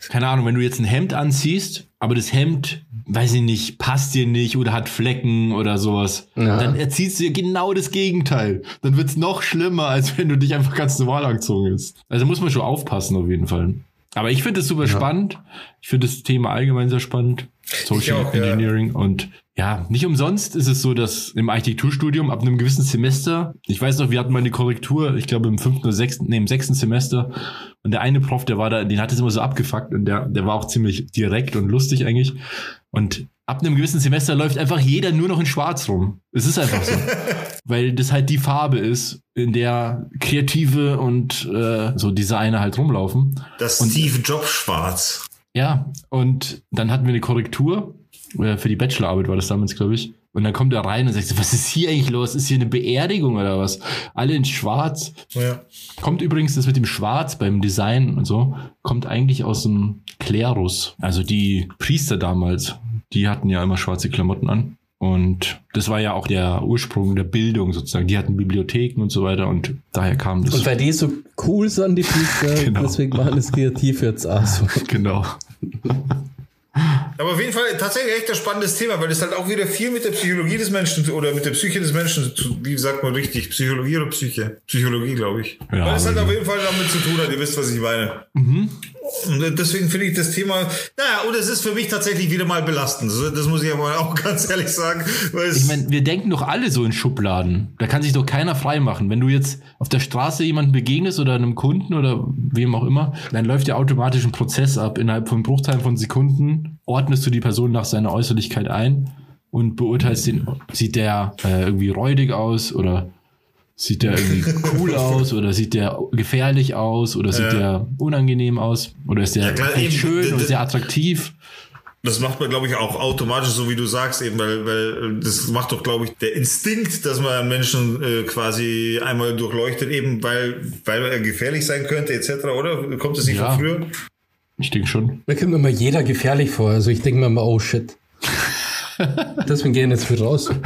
keine Ahnung, wenn du jetzt ein Hemd anziehst, aber das Hemd, weiß ich nicht, passt dir nicht oder hat Flecken oder sowas, Ja. dann erziehst du dir genau das Gegenteil. Dann wird's noch schlimmer, als wenn du dich einfach ganz normal angezogen hast. Also muss man schon aufpassen auf jeden Fall. Aber ich finde es super spannend. Ich finde das Thema allgemein sehr spannend. Social auch, ja. Engineering und ja, nicht umsonst ist es so, dass im Architekturstudium ab einem gewissen Semester, ich weiß noch, wir hatten mal eine Korrektur, ich glaube im fünften oder sechsten, nee, im sechsten Semester und der eine Prof, der war da, den hat es immer so abgefuckt und der, der war auch ziemlich direkt und lustig eigentlich und ab einem gewissen Semester läuft einfach jeder nur noch in Schwarz rum. Es ist einfach so. Weil das halt die Farbe ist, in der Kreative und äh, so Designer halt rumlaufen. Das Und- Steve Jobs Schwarz. Ja, und dann hatten wir eine Korrektur. Für die Bachelorarbeit war das damals, glaube ich. Und dann kommt er rein und sagt, so, was ist hier eigentlich los? Ist hier eine Beerdigung oder was? Alle in Schwarz. Ja. Kommt übrigens das mit dem Schwarz beim Design und so, kommt eigentlich aus dem Klerus. Also die Priester damals, die hatten ja immer schwarze Klamotten an. Und das war ja auch der Ursprung der Bildung sozusagen. Die hatten Bibliotheken und so weiter und daher kam das. Und weil die so cool sind, die Priester, Genau. deswegen machen das kreativ jetzt auch so. genau. Aber auf jeden Fall tatsächlich echt ein spannendes Thema, weil es halt auch wieder viel mit der Psychologie des Menschen oder mit der Psyche des Menschen, zu, wie sagt man richtig, Psychologie oder Psyche? Psychologie, glaube ich. Ja, weil es halt aber- auf jeden Fall damit zu tun hat, ihr wisst, was ich meine. Und deswegen finde ich das Thema, naja, und es ist für mich tatsächlich wieder mal belastend. Das muss ich aber auch ganz ehrlich sagen. Ich meine, wir denken doch alle so in Schubladen. Da kann sich doch keiner frei machen. Wenn du jetzt auf der Straße jemandem begegnest oder einem Kunden oder wem auch immer, dann läuft ja automatisch ein Prozess ab. Innerhalb von Bruchteilen von Sekunden ordnest du die Person nach seiner Äußerlichkeit ein und beurteilst den, sieht der äh, irgendwie räudig aus oder sieht der irgendwie cool aus oder sieht der gefährlich aus oder sieht Ja. der unangenehm aus oder ist der Ja, klar, echt eben. schön D- oder d- sehr attraktiv. Das macht man, glaube ich, auch automatisch, so wie du sagst, eben, weil, weil das macht doch, glaube ich, der Instinkt, dass man einen Menschen äh, quasi einmal durchleuchtet, eben weil, weil er gefährlich sein könnte, etc., oder? Kommt es nicht Ja. von früher? Ich denke schon. Mir kommt immer jeder gefährlich vor. Also ich denke mir immer, oh shit. Deswegen gehen jetzt wieder raus.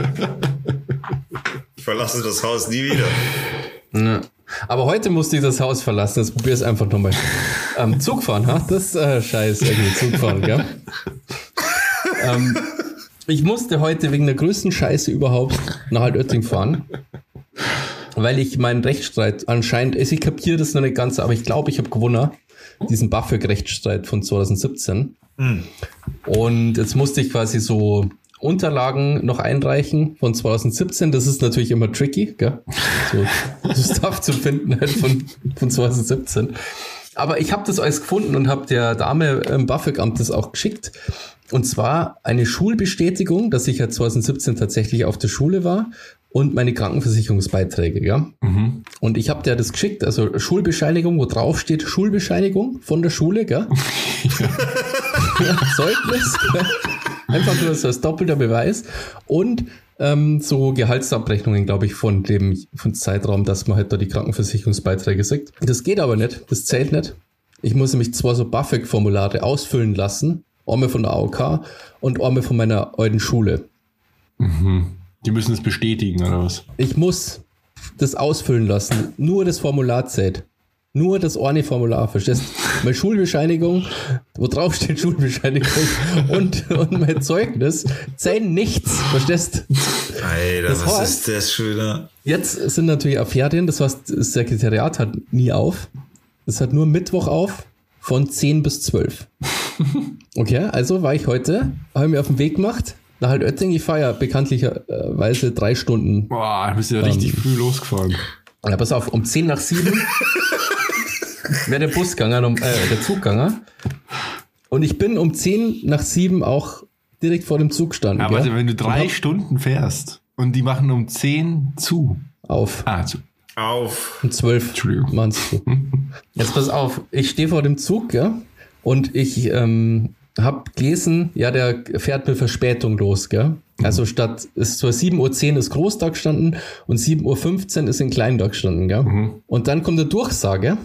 Ich verlasse das Haus nie wieder. Ja. Aber heute musste ich das Haus verlassen. Jetzt probier es einfach nochmal. Ähm, Zug fahren, ha? Das ist äh, scheiße, irgendwie Zug fahren, gell? ähm, ich musste heute wegen der größten Scheiße überhaupt nach Altötting fahren. Weil ich meinen Rechtsstreit anscheinend, also ich kapiere das noch nicht ganz, aber ich glaube, ich habe gewonnen. Diesen BAföG-Rechtsstreit von 2017. Und jetzt musste ich quasi so Unterlagen noch einreichen von 2017. Das ist natürlich immer tricky, gell? So, so Stuff zu finden halt von, von 2017. Aber ich habe das alles gefunden und habe der Dame im BAföG-Amt das auch geschickt. Und zwar eine Schulbestätigung, dass ich ja 2017 tatsächlich auf der Schule war und meine Krankenversicherungsbeiträge, ja. Und ich habe der das geschickt, also Schulbescheinigung, wo drauf steht Schulbescheinigung von der Schule, gell? Zeugnis. Einfach nur so als doppelter Beweis. Und ähm, so Gehaltsabrechnungen, glaube ich, von dem von Zeitraum, dass man halt da die Krankenversicherungsbeiträge sieht. Das geht aber nicht, das zählt nicht. Ich muss nämlich zwei so BAföG-Formulare ausfüllen lassen. Einmal von der AOK und einmal von meiner alten Schule. Die müssen es bestätigen, oder was? Ich muss das ausfüllen lassen. Nur das Formular zählt. Nur das eine Formular, verstehst Meine Schulbescheinigung, wo drauf steht Schulbescheinigung und, und mein Zeugnis zählen nichts, verstehst Alter, Das was heißt- ist das schon wieder? Jetzt sind natürlich auch Ferien, das heißt, das Sekretariat hat nie auf. Es hat nur Mittwoch auf von 10 bis 12. Okay, also war ich heute, habe ich mir auf den Weg gemacht nach Altötting. Ich fahre ja bekanntlicherweise drei Stunden Boah, da bist du ja richtig früh losgefahren. Ja, pass auf, um 10 nach 7 wäre der Bus gegangen, um, äh, der Zug gegangen. Und ich bin um 10 nach 7 auch direkt vor dem Zug gestanden. Ja, gell? warte, wenn du drei hab Stunden fährst und die machen um 10 zu. Auf. Ah, zu. Auf. Um 12 Entschuldigung. meinst du. Jetzt pass auf, ich stehe vor dem Zug, ja, und ich ähm, habe gelesen, ja, der fährt mit Verspätung los, gell. Also statt, es soll 7.10 Uhr ist Großtag gestanden und 7.15 Uhr ist in Kleintag gestanden, gell. Und dann kommt der Durchsage,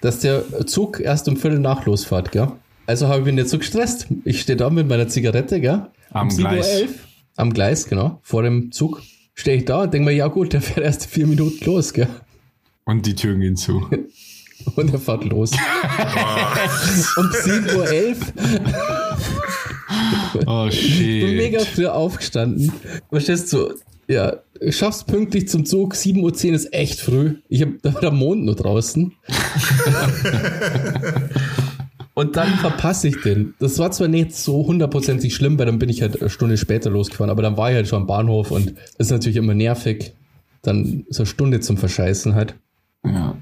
dass der Zug erst um Viertel nach losfährt, gell. Also habe ich mich nicht so gestresst. Ich stehe da mit meiner Zigarette, gell. Am um Gleis. 7.11 Uhr, am Gleis, genau, vor dem Zug. Stehe ich da und denke mir, ja gut, der fährt erst vier Minuten los, gell. Und die Türen gehen zu. Und er fährt los. um 7.11 Uhr. Oh Ich bin mega shit. früh aufgestanden. Verstehst du? Ja, ich schaff's pünktlich zum Zug. 7.10 Uhr ist echt früh. Ich hab, da war der Mond nur draußen. Und dann verpasse ich den. Das war zwar nicht so hundertprozentig schlimm, weil dann bin ich halt eine Stunde später losgefahren, aber dann war ich halt schon am Bahnhof und ist natürlich immer nervig. Dann so eine Stunde zum Verscheißen halt. Ja.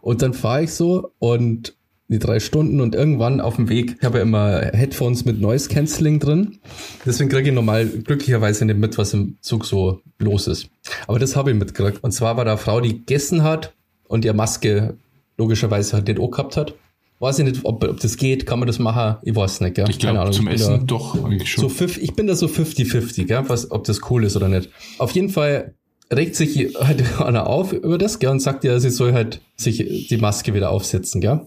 Und dann fahre ich so und die drei Stunden und irgendwann auf dem Weg, ich habe ja immer Headphones mit Noise Cancelling drin. Deswegen kriege ich normal glücklicherweise nicht mit, was im Zug so los ist. Aber das habe ich mitgekriegt. Und zwar war da eine Frau, die gegessen hat und ihr Maske logischerweise halt nicht auch gehabt hat. Weiß ich nicht, ob, ob das geht, kann man das machen? Ich weiß nicht, gell? Ich glaube, zum ich bin Essen da doch eigentlich schon. so fif- ich bin da so 50-50, gell? Was, ob das cool ist oder nicht. Auf jeden Fall regt sich halt einer auf über das, gell? Und sagt ja, sie soll halt sich die Maske wieder aufsetzen, gell?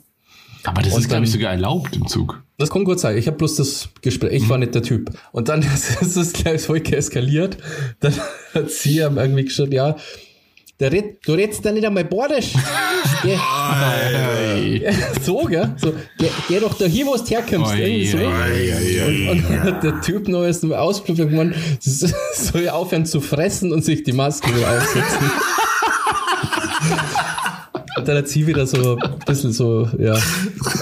Aber das Und ist, glaube ich, sogar erlaubt im Zug. Das kann gut sein. Ich habe bloß das Gespräch, ich war nicht der Typ. Und dann ist es gleich voll eskaliert. Dann hat sie ihm irgendwie geschrieben, ja, der red, du redst da nicht einmal Bordisch. So, gell? So, geh, geh doch da hier, wo du herkommst. Oi, so. oi, Und dann hat der Typ noch erst mal gemeint, sie soll aufhören zu fressen und sich die Maske wieder aufsetzen. Dann hat sie wieder so ein bisschen so, ja,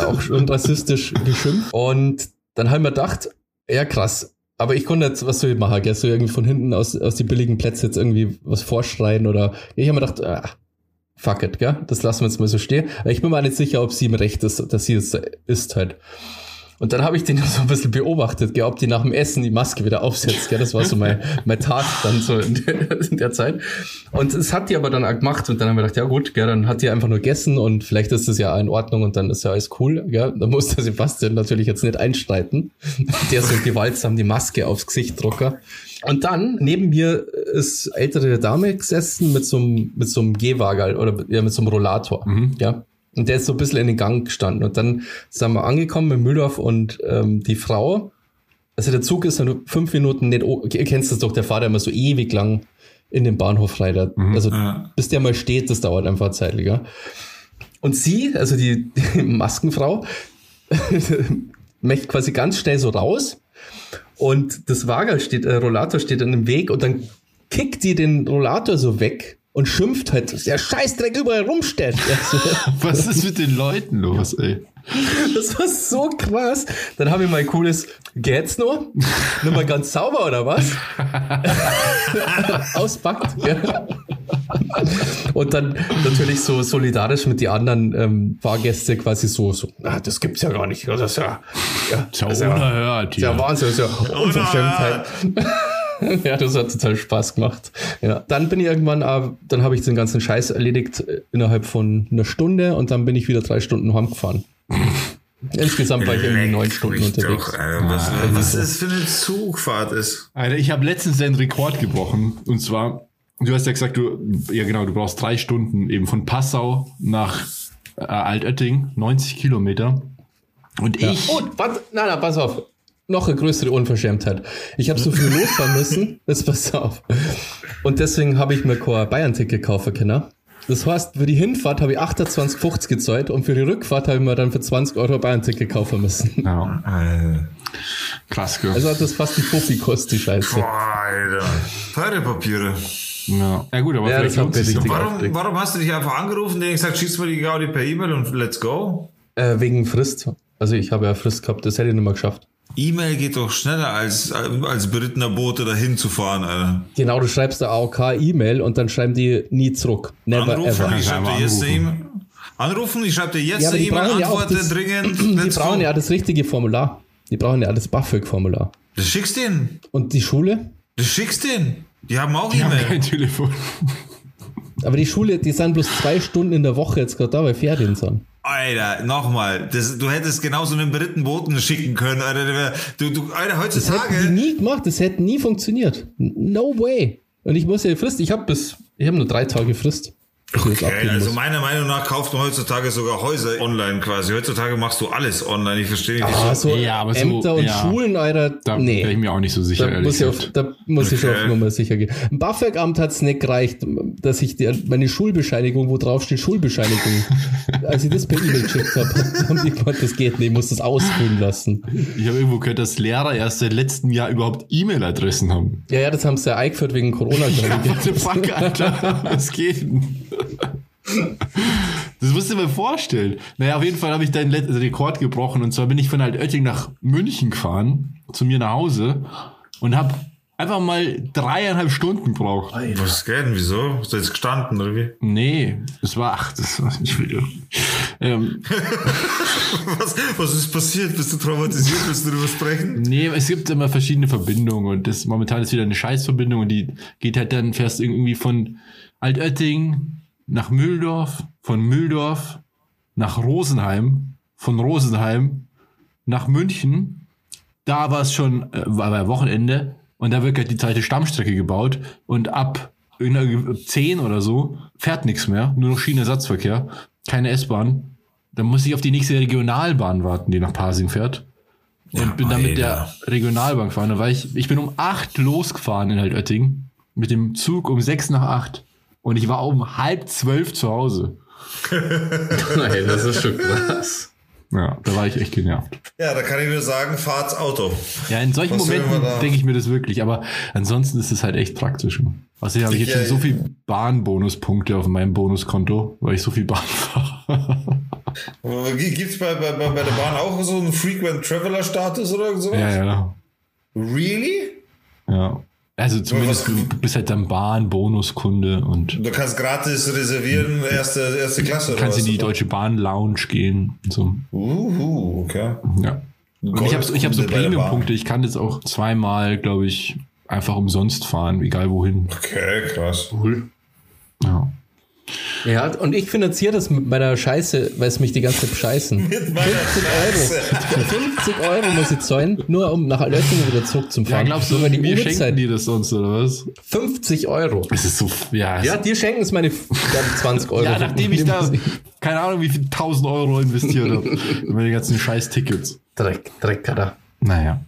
auch schon rassistisch geschimpft. Und dann haben wir gedacht, ja krass, aber ich konnte jetzt, was soll ich machen, gell? So irgendwie von hinten aus, aus die billigen Plätze jetzt irgendwie was vorschreien oder, ich habe mir gedacht, ah, fuck it, gell? Das lassen wir jetzt mal so stehen. Ich bin mir nicht sicher, ob sie im Recht ist, dass sie es ist halt. Und dann habe ich den so ein bisschen beobachtet, gell, ob die nach dem Essen die Maske wieder aufsetzt. Gell? Das war so mein, mein Tag dann so in der, in der Zeit. Und es hat die aber dann auch gemacht und dann haben wir gedacht, ja gut, gell, dann hat die einfach nur gegessen und vielleicht ist das ja in Ordnung und dann ist ja alles cool. Gell? Da muss der Sebastian natürlich jetzt nicht einstreiten. Der so gewaltsam die Maske aufs Gesicht drucker. Und dann neben mir ist ältere Dame gesessen mit so einem, mit so einem Gehwagel oder ja, mit so einem Rollator. Ja. Und der ist so ein bisschen in den Gang gestanden. Und dann sind wir angekommen in Mühldorf und ähm, die Frau, also der Zug ist ja nur fünf Minuten nicht, o- ihr kennst das doch, der fährt immer so ewig lang in den Bahnhof rein. Also Ja. bis der mal steht, das dauert einfach zeitlich. Ja. Und sie, also die, die Maskenfrau, möchte quasi ganz schnell so raus und das Wagerl steht, äh, Rollator steht in dem Weg und dann kickt die den Rollator so weg und schimpft halt, dass der Scheißdreck überall rumsteht. Was ist mit den Leuten los, ey? das war so krass. Dann habe ich mal ein cooles, geht's noch? Nur mal ganz sauber oder was? Auspackt. Ja. Und dann natürlich so solidarisch mit die anderen ähm, Fahrgäste quasi so, so, ah, das gibt's ja gar nicht. Das ist ja, ja, das ist ja, unerhört ist ja. Wahnsinn, das ist ja Unverschämtheit. Ja, das hat total Spaß gemacht. Ja, dann bin ich irgendwann, äh, dann habe ich den ganzen Scheiß erledigt äh, innerhalb von einer Stunde und dann bin ich wieder drei Stunden heimgefahren. Insgesamt war ich irgendwie neun Stunden unterwegs. Doch, Alter, was, was das für eine Zugfahrt ist. Alter, ich habe letztens einen Rekord gebrochen. Und zwar, du hast ja gesagt, du, ja genau, du brauchst drei Stunden eben von Passau nach äh, Altötting, 90 Kilometer. Und Ja. ich, Und, warte, nein, nein, pass auf. Noch eine größere Unverschämtheit. Ich habe so viel losfahren müssen, jetzt pass auf. Und deswegen habe ich mir kein Bayern-Ticket kaufen können. Das heißt, für die Hinfahrt habe ich 28,50 gezahlt und für die Rückfahrt habe ich mir dann für 20 Euro ein Bayern-Ticket kaufen müssen. ja, krass, gell? Also hat das fast ein Fuffi kostet, die Scheiße. Boah, Alter. Teure Papiere. ja. ja gut, aber Ja, vielleicht das hat lohnt sich. Warum, warum hast du dich einfach angerufen, den gesagt, schieß mir die Gaudi per E-Mail und let's go? Äh, wegen Frist. Also ich habe ja Frist gehabt, das hätte ich nicht mehr geschafft. E-Mail geht doch schneller als, als berittener Bote dahin zu fahren, Alter. Genau, du schreibst der AOK E-Mail und dann schreiben die nie zurück. Never Anrufen, ever. ich schreibe dir jetzt eine E-Mail. anrufen. Ich schreibe dir jetzt Ja, eine E-Mail, brauchen ja auch antworte das, dringend, die let's brauchen go. ja das richtige Formular. Die brauchen ja das BAföG-Formular. Du schickst den. Und die Schule? Du schickst den. Die haben auch Die haben E-Mail. kein Telefon. Aber die Schule, die sind bloß zwei Stunden in der Woche jetzt gerade da, weil Ferien sind. Alter, nochmal, das, du hättest genauso einen beritten Boten schicken können, Alter. Du, du, Alter, Das heutzutage. hätten die nie gemacht, das hätte nie funktioniert. No way. Und ich muss ja Frist, ich habe bis, ich habe nur drei Tage Frist. Ich Okay, also meiner Meinung nach kauft man heutzutage sogar Häuser online quasi. Heutzutage machst du alles online. Ich verstehe nicht. Ah, so Ja, aber so- Ämter und ja. Schulen, Alter, Da nee. wäre ich mir auch nicht so sicher, Da muss, ich auf, gesagt. da muss ich schon Okay. auf Nummer sicher gehen. Im BAföG-Amt hat es nicht gereicht, dass ich die, meine Schulbescheinigung, wo drauf steht Schulbescheinigung, als ich das per E-Mail geschickt habe, haben die gemeint, das geht nicht, ich muss das ausfüllen lassen. Ich habe irgendwo gehört, dass Lehrer erst seit letztem Jahr überhaupt E-Mail-Adressen haben. Ja, ja, das haben sie ja eingeführt wegen Corona. Ja, ich. what the fuck, Alter? Was geht denn? Das musst du dir mal vorstellen. Naja, auf jeden Fall habe ich deinen Let- Rekord gebrochen. Und zwar bin ich von Altötting nach München gefahren, zu mir nach Hause, und habe einfach mal dreieinhalb Stunden braucht. Was geht denn? Wieso? Hast du jetzt gestanden, oder wie? Nee, es war, ach, das war nicht wieder. Ähm, Was, was ist passiert? Bist du traumatisiert? Willst du darüber sprechen? nee, es gibt immer verschiedene Verbindungen und das momentan ist wieder eine Scheißverbindung und die geht halt dann, fährst irgendwie von Altötting nach Mühldorf, von Mühldorf nach Rosenheim, von Rosenheim nach München. Da war es schon, äh, war bei Wochenende und da wird halt die zweite Stammstrecke gebaut und ab irgendeiner 10 oder so fährt nichts mehr, nur noch Schienenersatzverkehr, keine S-Bahn. Dann muss ich auf die nächste Regionalbahn warten, die nach Pasing fährt. Und bin dann mit der. Regionalbahn gefahren. Da war ich, ich bin um 8 losgefahren in Altötting. Mit dem Zug um 6 nach 8. Und ich war um halb zwölf zu Hause. Nein, das ist schon krass. Ja, da war ich echt genervt. Ja, da kann ich nur sagen, fahrt's Auto. Ja, in solchen Was Momenten denke ich mir das wirklich, aber ansonsten ist es halt echt praktisch. Außerdem habe ich jetzt Ja, schon so viel Bahnbonuspunkte auf meinem Bonuskonto, weil ich so viel Bahn fahre. Gibt's bei, bei, bei bei der Bahn auch so einen Frequent Traveler Status oder sowas? ja, ja, Really? ja. Also zumindest du bist halt dann Bahn-Bonuskunde und Du kannst gratis reservieren, erste, erste Klasse oder kannst in die Deutsche Bahn Lounge gehen so. Uhu, okay. Ja. Und ich habe ich hab so Premium-Punkte. Ich kann jetzt auch zweimal, glaube ich, einfach umsonst fahren, egal wohin. Bahn. Okay, krass. Cool. Ja. Ja, und ich finanziere das mit meiner Scheiße, weil es mich die ganze Zeit bescheißen. Mit meiner 50 Euro. Scheiße. 50 Euro muss ich zahlen, nur um nach Altötting wieder zurück zum Ja, Fahren. glaubst du, die mir schenken die das sonst, oder was? 50 Euro. Es ist so, ja. Ja, dir schenken es meine glaub, 20 Euro. ja nachdem ich da, keine Ahnung, wie viel 1000 Euro investiert habe. in meine ganzen scheiß Tickets. Dreck, Dreck, Alter. Naja.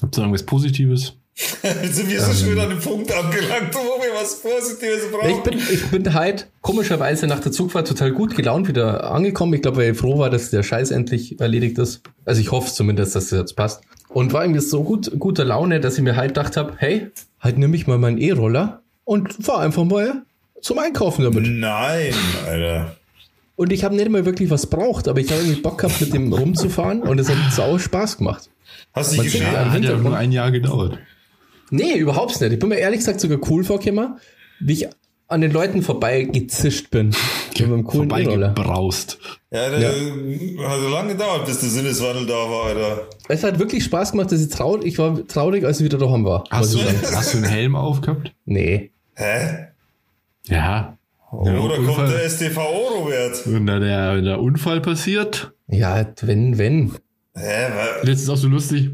Habt ihr irgendwas Positives? Sind wir so schön an dem Punkt angelangt, wo wir was Positives brauchen. Ich bin, ich bin halt komischerweise nach der Zugfahrt total gut gelaunt wieder angekommen. Ich glaube, weil ich froh war, dass der Scheiß endlich erledigt ist. Also ich hoffe zumindest, dass das jetzt passt. Und war irgendwie so gut, guter Laune, dass ich mir halt gedacht habe, hey, halt nehme ich mal meinen E-Roller und fahr einfach mal zum Einkaufen damit. Nein, Alter. Und ich habe nicht mal wirklich was braucht, aber ich habe irgendwie Bock gehabt, mit dem rumzufahren und es hat sau Spaß gemacht. Hast du geschehen? ja- Hat ja Hintergrund. nur ein Jahr gedauert. Nee, überhaupt nicht. Ich bin mir ehrlich gesagt sogar cool vorgekommen, wie ich an den Leuten vorbeigezischt bin. Mit meinem coolen. Vorbeigebraust. Ja, der hat so lange gedauert, bis der Sinneswandel da war, Alter. Es hat wirklich Spaß gemacht, dass ich traurig, ich war traurig, als ich wieder daheim war. Hast du, hast du einen Helm aufgehabt? Nee. Hä? Ja. Oder kommt Unfall. der STVO, Robert? Wenn da der, wenn der Unfall passiert, Ja, wenn, wenn. Hä? wa- Letztens auch so lustig.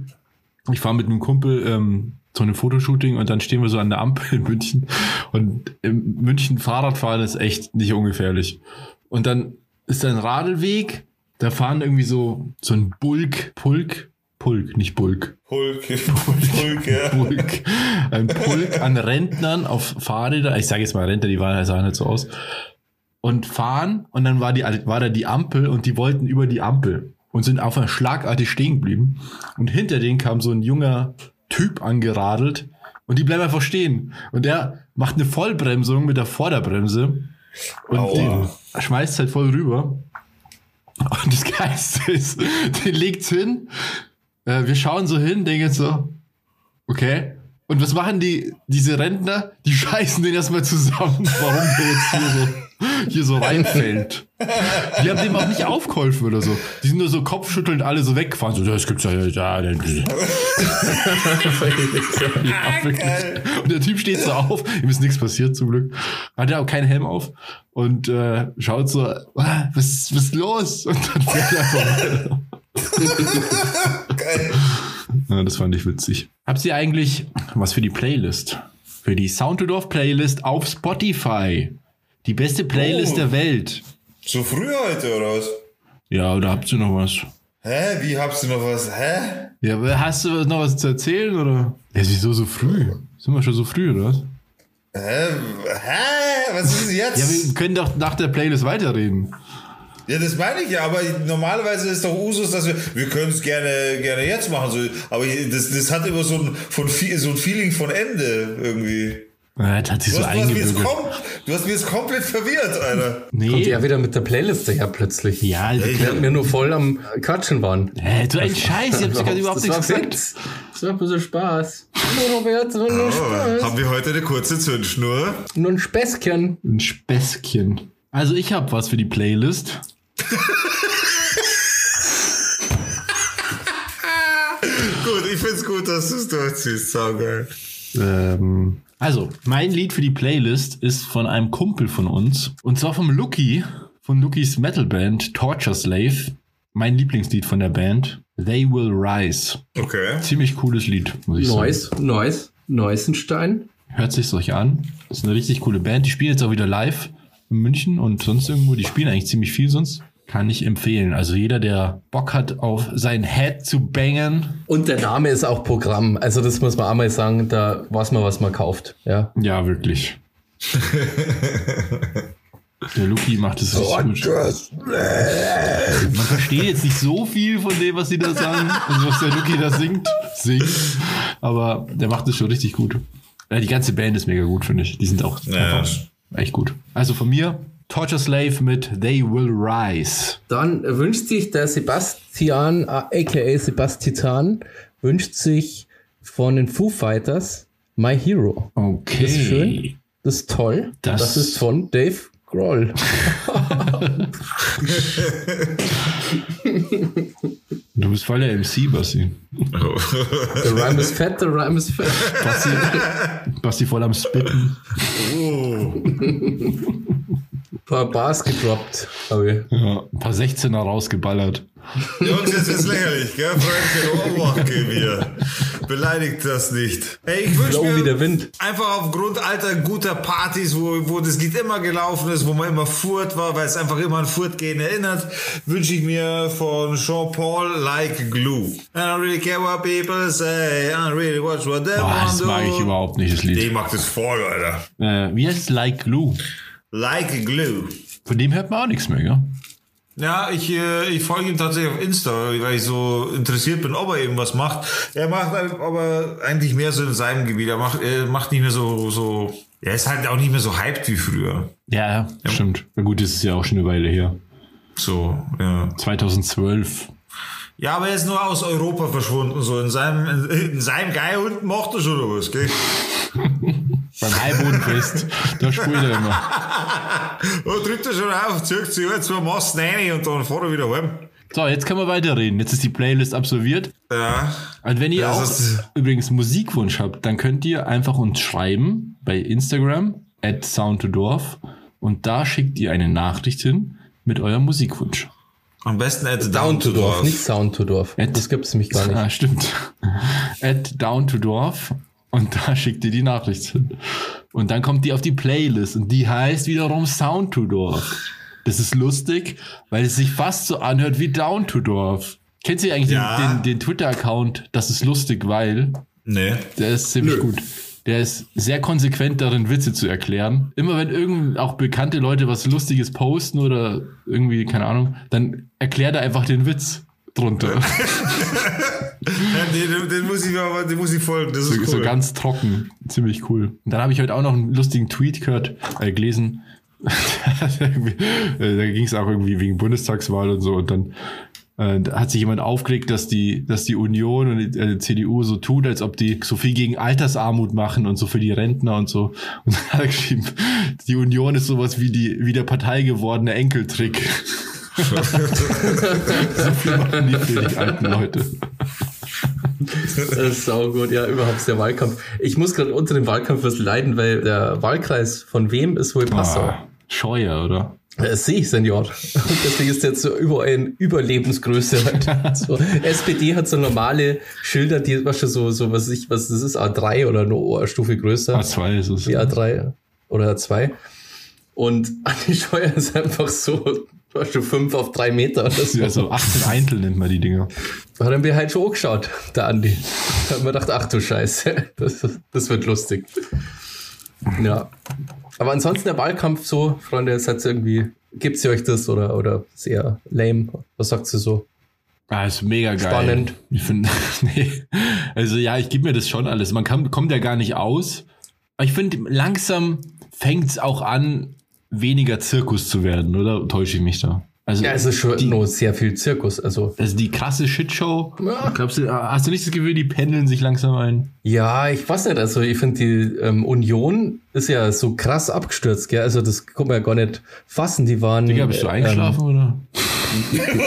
Ich fahre mit einem Kumpel ähm, zu einem Fotoshooting und dann stehen wir so an der Ampel in München. Und in München Fahrradfahren ist echt nicht ungefährlich. Und dann ist da ein Radelweg, da fahren irgendwie so, so ein Bulk, Pulk, Pulk, nicht Bulk. Hulk. Hulk, ja. Pulk, ein Pulk an Rentnern auf Fahrräder. Ich sage jetzt mal Rentner, die waren sahen halt so aus. Und fahren und dann war, die, war da die Ampel und die wollten über die Ampel und sind auf einer schlagartig stehen geblieben. Und hinter denen kam so ein junger Typ angeradelt und die bleiben einfach stehen. Und der macht eine Vollbremsung mit der Vorderbremse und Aua. die schmeißt halt voll rüber. Und das Geiste ist, den legt's hin. Äh, wir schauen so hin, denken so, okay. Und was machen die, diese Rentner? Die scheißen den erstmal zusammen, warum der jetzt hier so, hier so reinfällt. Die haben dem auch nicht aufgeholfen oder so. Die sind nur so kopfschüttelnd alle so weggefahren. So, das gibt's ja, ja, ja. Ja, wirklich. Und der Typ steht so auf, ihm ist nichts passiert zum Glück. Hat ja auch keinen Helm auf und äh, schaut so, ah, was, ist- was ist los? Und dann fährt er einfach weiter. Geil. Ja, das fand ich witzig. Habt ihr eigentlich was für die Playlist? Für die Soundtodorf Playlist auf Spotify. Die beste Playlist Oh. der Welt. So früh heute, oder was? Ja, oder habt ihr noch was? Hä? Wie hast du noch was? Hä? Ja, aber hast du noch was zu erzählen oder? Ja, wieso so früh? Sind wir schon so früh, oder was? Hä? Hä? Was ist jetzt? Ja, wir können doch nach der Playlist weiterreden. Ja, das meine ich ja, aber normalerweise ist doch Usus, dass wir, wir können es gerne, gerne jetzt machen, so, aber das, das hat immer so ein, von, so ein Feeling von Ende irgendwie. Ja, das hat sich Du so hast, du, hast eingebürgert. kom du hast mich jetzt komplett verwirrt, Alter. Kommt Nee. er wieder mit der Playlist daher plötzlich. Ja, also, Während wir nur voll am Quatschen waren. Hä, du ein Scheiß, ich hab's dir gerade überhaupt nichts gesagt. Witz. Das war ein bisschen Spaß. Nur Robert, nur Oh, Spaß. haben wir heute eine kurze Zündschnur? Nur ein Späßchen. Ein Späßchen. Also ich habe was für die Playlist. Gut, ich find's gut, dass du es durchziehst. Saugeil. Ähm, also, mein Lied für die Playlist ist von einem Kumpel von uns. Und zwar vom Lucky, von Lukis Metalband Torture Slave. Mein Lieblingslied von der Band. They Will Rise. Okay. Ziemlich cooles Lied, muss ich sagen. Neues, Neues, Neusenstein. Hört sich euch an. Das ist eine richtig coole Band. Die spielen jetzt auch wieder live in München und sonst irgendwo. Die spielen eigentlich ziemlich viel sonst. Kann ich empfehlen. Also jeder, der Bock hat, auf sein Head zu bangen. Und der Name ist auch Programm. Also das muss man einmal sagen, da weiß man, was man kauft. Ja. Ja, wirklich. Der Luki macht es richtig gut. Man versteht jetzt nicht so viel von dem, was sie da sagen, also was der Luki da singt, singt. Aber der macht es schon richtig gut. Ja, die ganze Band ist mega gut, finde ich. Die sind auch Ja. echt gut. Also von mir, Torture Slave mit They Will Rise. Dann wünscht sich der Sebastian, äh, aka Sebastian, wünscht sich von den Foo Fighters My Hero. Okay. Das ist schön. Das ist toll. Das- Das, ist von Dave Grohl. Du bist voll der MC, Basti. Der Rhyme ist fett, der Rhyme ist fett. Basti, Basti voll am Spitten. Oh. Ein paar Bars gedroppt. habe ich. Ja, ein paar 16er rausgeballert. Jungs, jetzt ist lächerlich, gell? Freundchen, Obacht hier. Beleidigt das nicht. Ey, ich wünsche Flow wie der mir Wind. einfach aufgrund alter guter Partys, wo, wo das Lied immer gelaufen ist, wo man immer Furt war, weil es einfach immer an Furt gehen erinnert, wünsche ich mir von Jean-Paul Like Glue. I don't really care what people say, I don't really watch what they Boah, want das mag ich überhaupt nicht, das Ich Lied. mag das voll, Alter. Äh, wie heißt es? Like Glue. Like Glue. Von dem hört man auch nichts mehr, gell? Ja, ich, äh, ich folge ihm tatsächlich auf Insta, weil ich so interessiert bin, ob er eben was macht. Er macht aber eigentlich mehr so in seinem Gebiet. Er macht, er macht nicht mehr so, so, er ist halt auch nicht mehr so hyped wie früher. Ja, ja, stimmt. Na gut, das ist ja auch schon eine Weile her. So, ja. 2012. Ja, aber er ist nur aus Europa verschwunden, so in seinem, in, in seinem Geihund macht er schon was, gell? Beim Heilbodenfest, da spielt er immer. Und drückt er schon auf, zieht sich ein, zwei Massen rein und dann fährt er wieder heim. So, jetzt können wir weiterreden. Jetzt ist die Playlist absolviert. Ja. Und wenn ihr Ja, auch übrigens Musikwunsch habt, dann könnt ihr einfach uns schreiben bei Instagram at soundtodorf und da schickt ihr eine Nachricht hin mit eurem Musikwunsch. Am besten at Down to Dorf, nicht Dorf. Sound to Dorf. At- Das gibt es nämlich gar nicht. Ah, stimmt. at down to dorf und da schickt ihr die Nachricht hin. Und dann kommt die auf die Playlist und die heißt wiederum Sound to Dorf. Das ist lustig, weil es sich fast so anhört wie Down to Dorf. Kennt ihr eigentlich Ja. den, den, den Twitter-Account? Das ist lustig, weil Nee. der ist ziemlich Nö. gut. Der ist sehr konsequent darin, Witze zu erklären. Immer wenn irgend auch bekannte Leute was Lustiges posten oder irgendwie, keine Ahnung, dann erklärt er einfach den Witz drunter. Ja, den, den, muss ich mir aber, den muss ich folgen. Das ist so, cool. so ganz trocken. Ziemlich cool. Und dann habe ich heute auch noch einen lustigen Tweet gehört, äh, gelesen. Da ging es auch irgendwie wegen Bundestagswahl und so. Und dann äh, hat sich jemand aufgeregt, dass die, dass die Union und die äh, CDU so tut, als ob die so viel gegen Altersarmut machen und so für die Rentner und so. Und dann hat er geschrieben, die Union ist sowas wie die, wie der Partei gewordene Enkeltrick. So viel machen die für die alten Leute. Das ist saugut, ja, überhaupt der Wahlkampf. Ich muss gerade unter dem Wahlkampf was leiden, weil der Wahlkreis von wem ist wohl Passau? Ah, Scheuer, oder? Das sehe ich, Senior. Und deswegen ist jetzt so überall in Überlebensgröße. Halt. So, SPD hat so normale Schilder, die was schon so, so was ich, was das ist, A3 oder eine Stufe größer. A2 ist es. Die A3 oder A2. Und Andi Scheuer ist einfach so, schon 5 auf 3 Meter so. Ja, so 18 Eintel nennt man die Dinger. Hat er mir halt schon angeschaut, der Andi. Da hat man gedacht, ach du Scheiße, das, das wird lustig. Ja. Aber ansonsten der Wahlkampf so, Freunde, es hat irgendwie, gibt's ihr euch das oder, oder ist eher lame? Was sagt sie so? Ah, ist mega geil. Spannend. Ich finde, nee. Also ja, ich gebe mir das schon alles. Man kann, kommt ja gar nicht aus. Aber ich finde, langsam fängt es auch an, weniger Zirkus zu werden, oder täusche ich mich da? Also, Ja, es ist schon die, nur sehr viel Zirkus. Also, also die krasse Shitshow. Ja. Glaubst du, hast du nicht das Gefühl, die pendeln sich langsam ein? ja, ich weiß nicht. Also, ich finde, die ähm, Union ist ja so krass abgestürzt, gell? Also, das kann man ja gar nicht fassen. Die waren. Digga, bist du ähm, eingeschlafen oder? Ich bin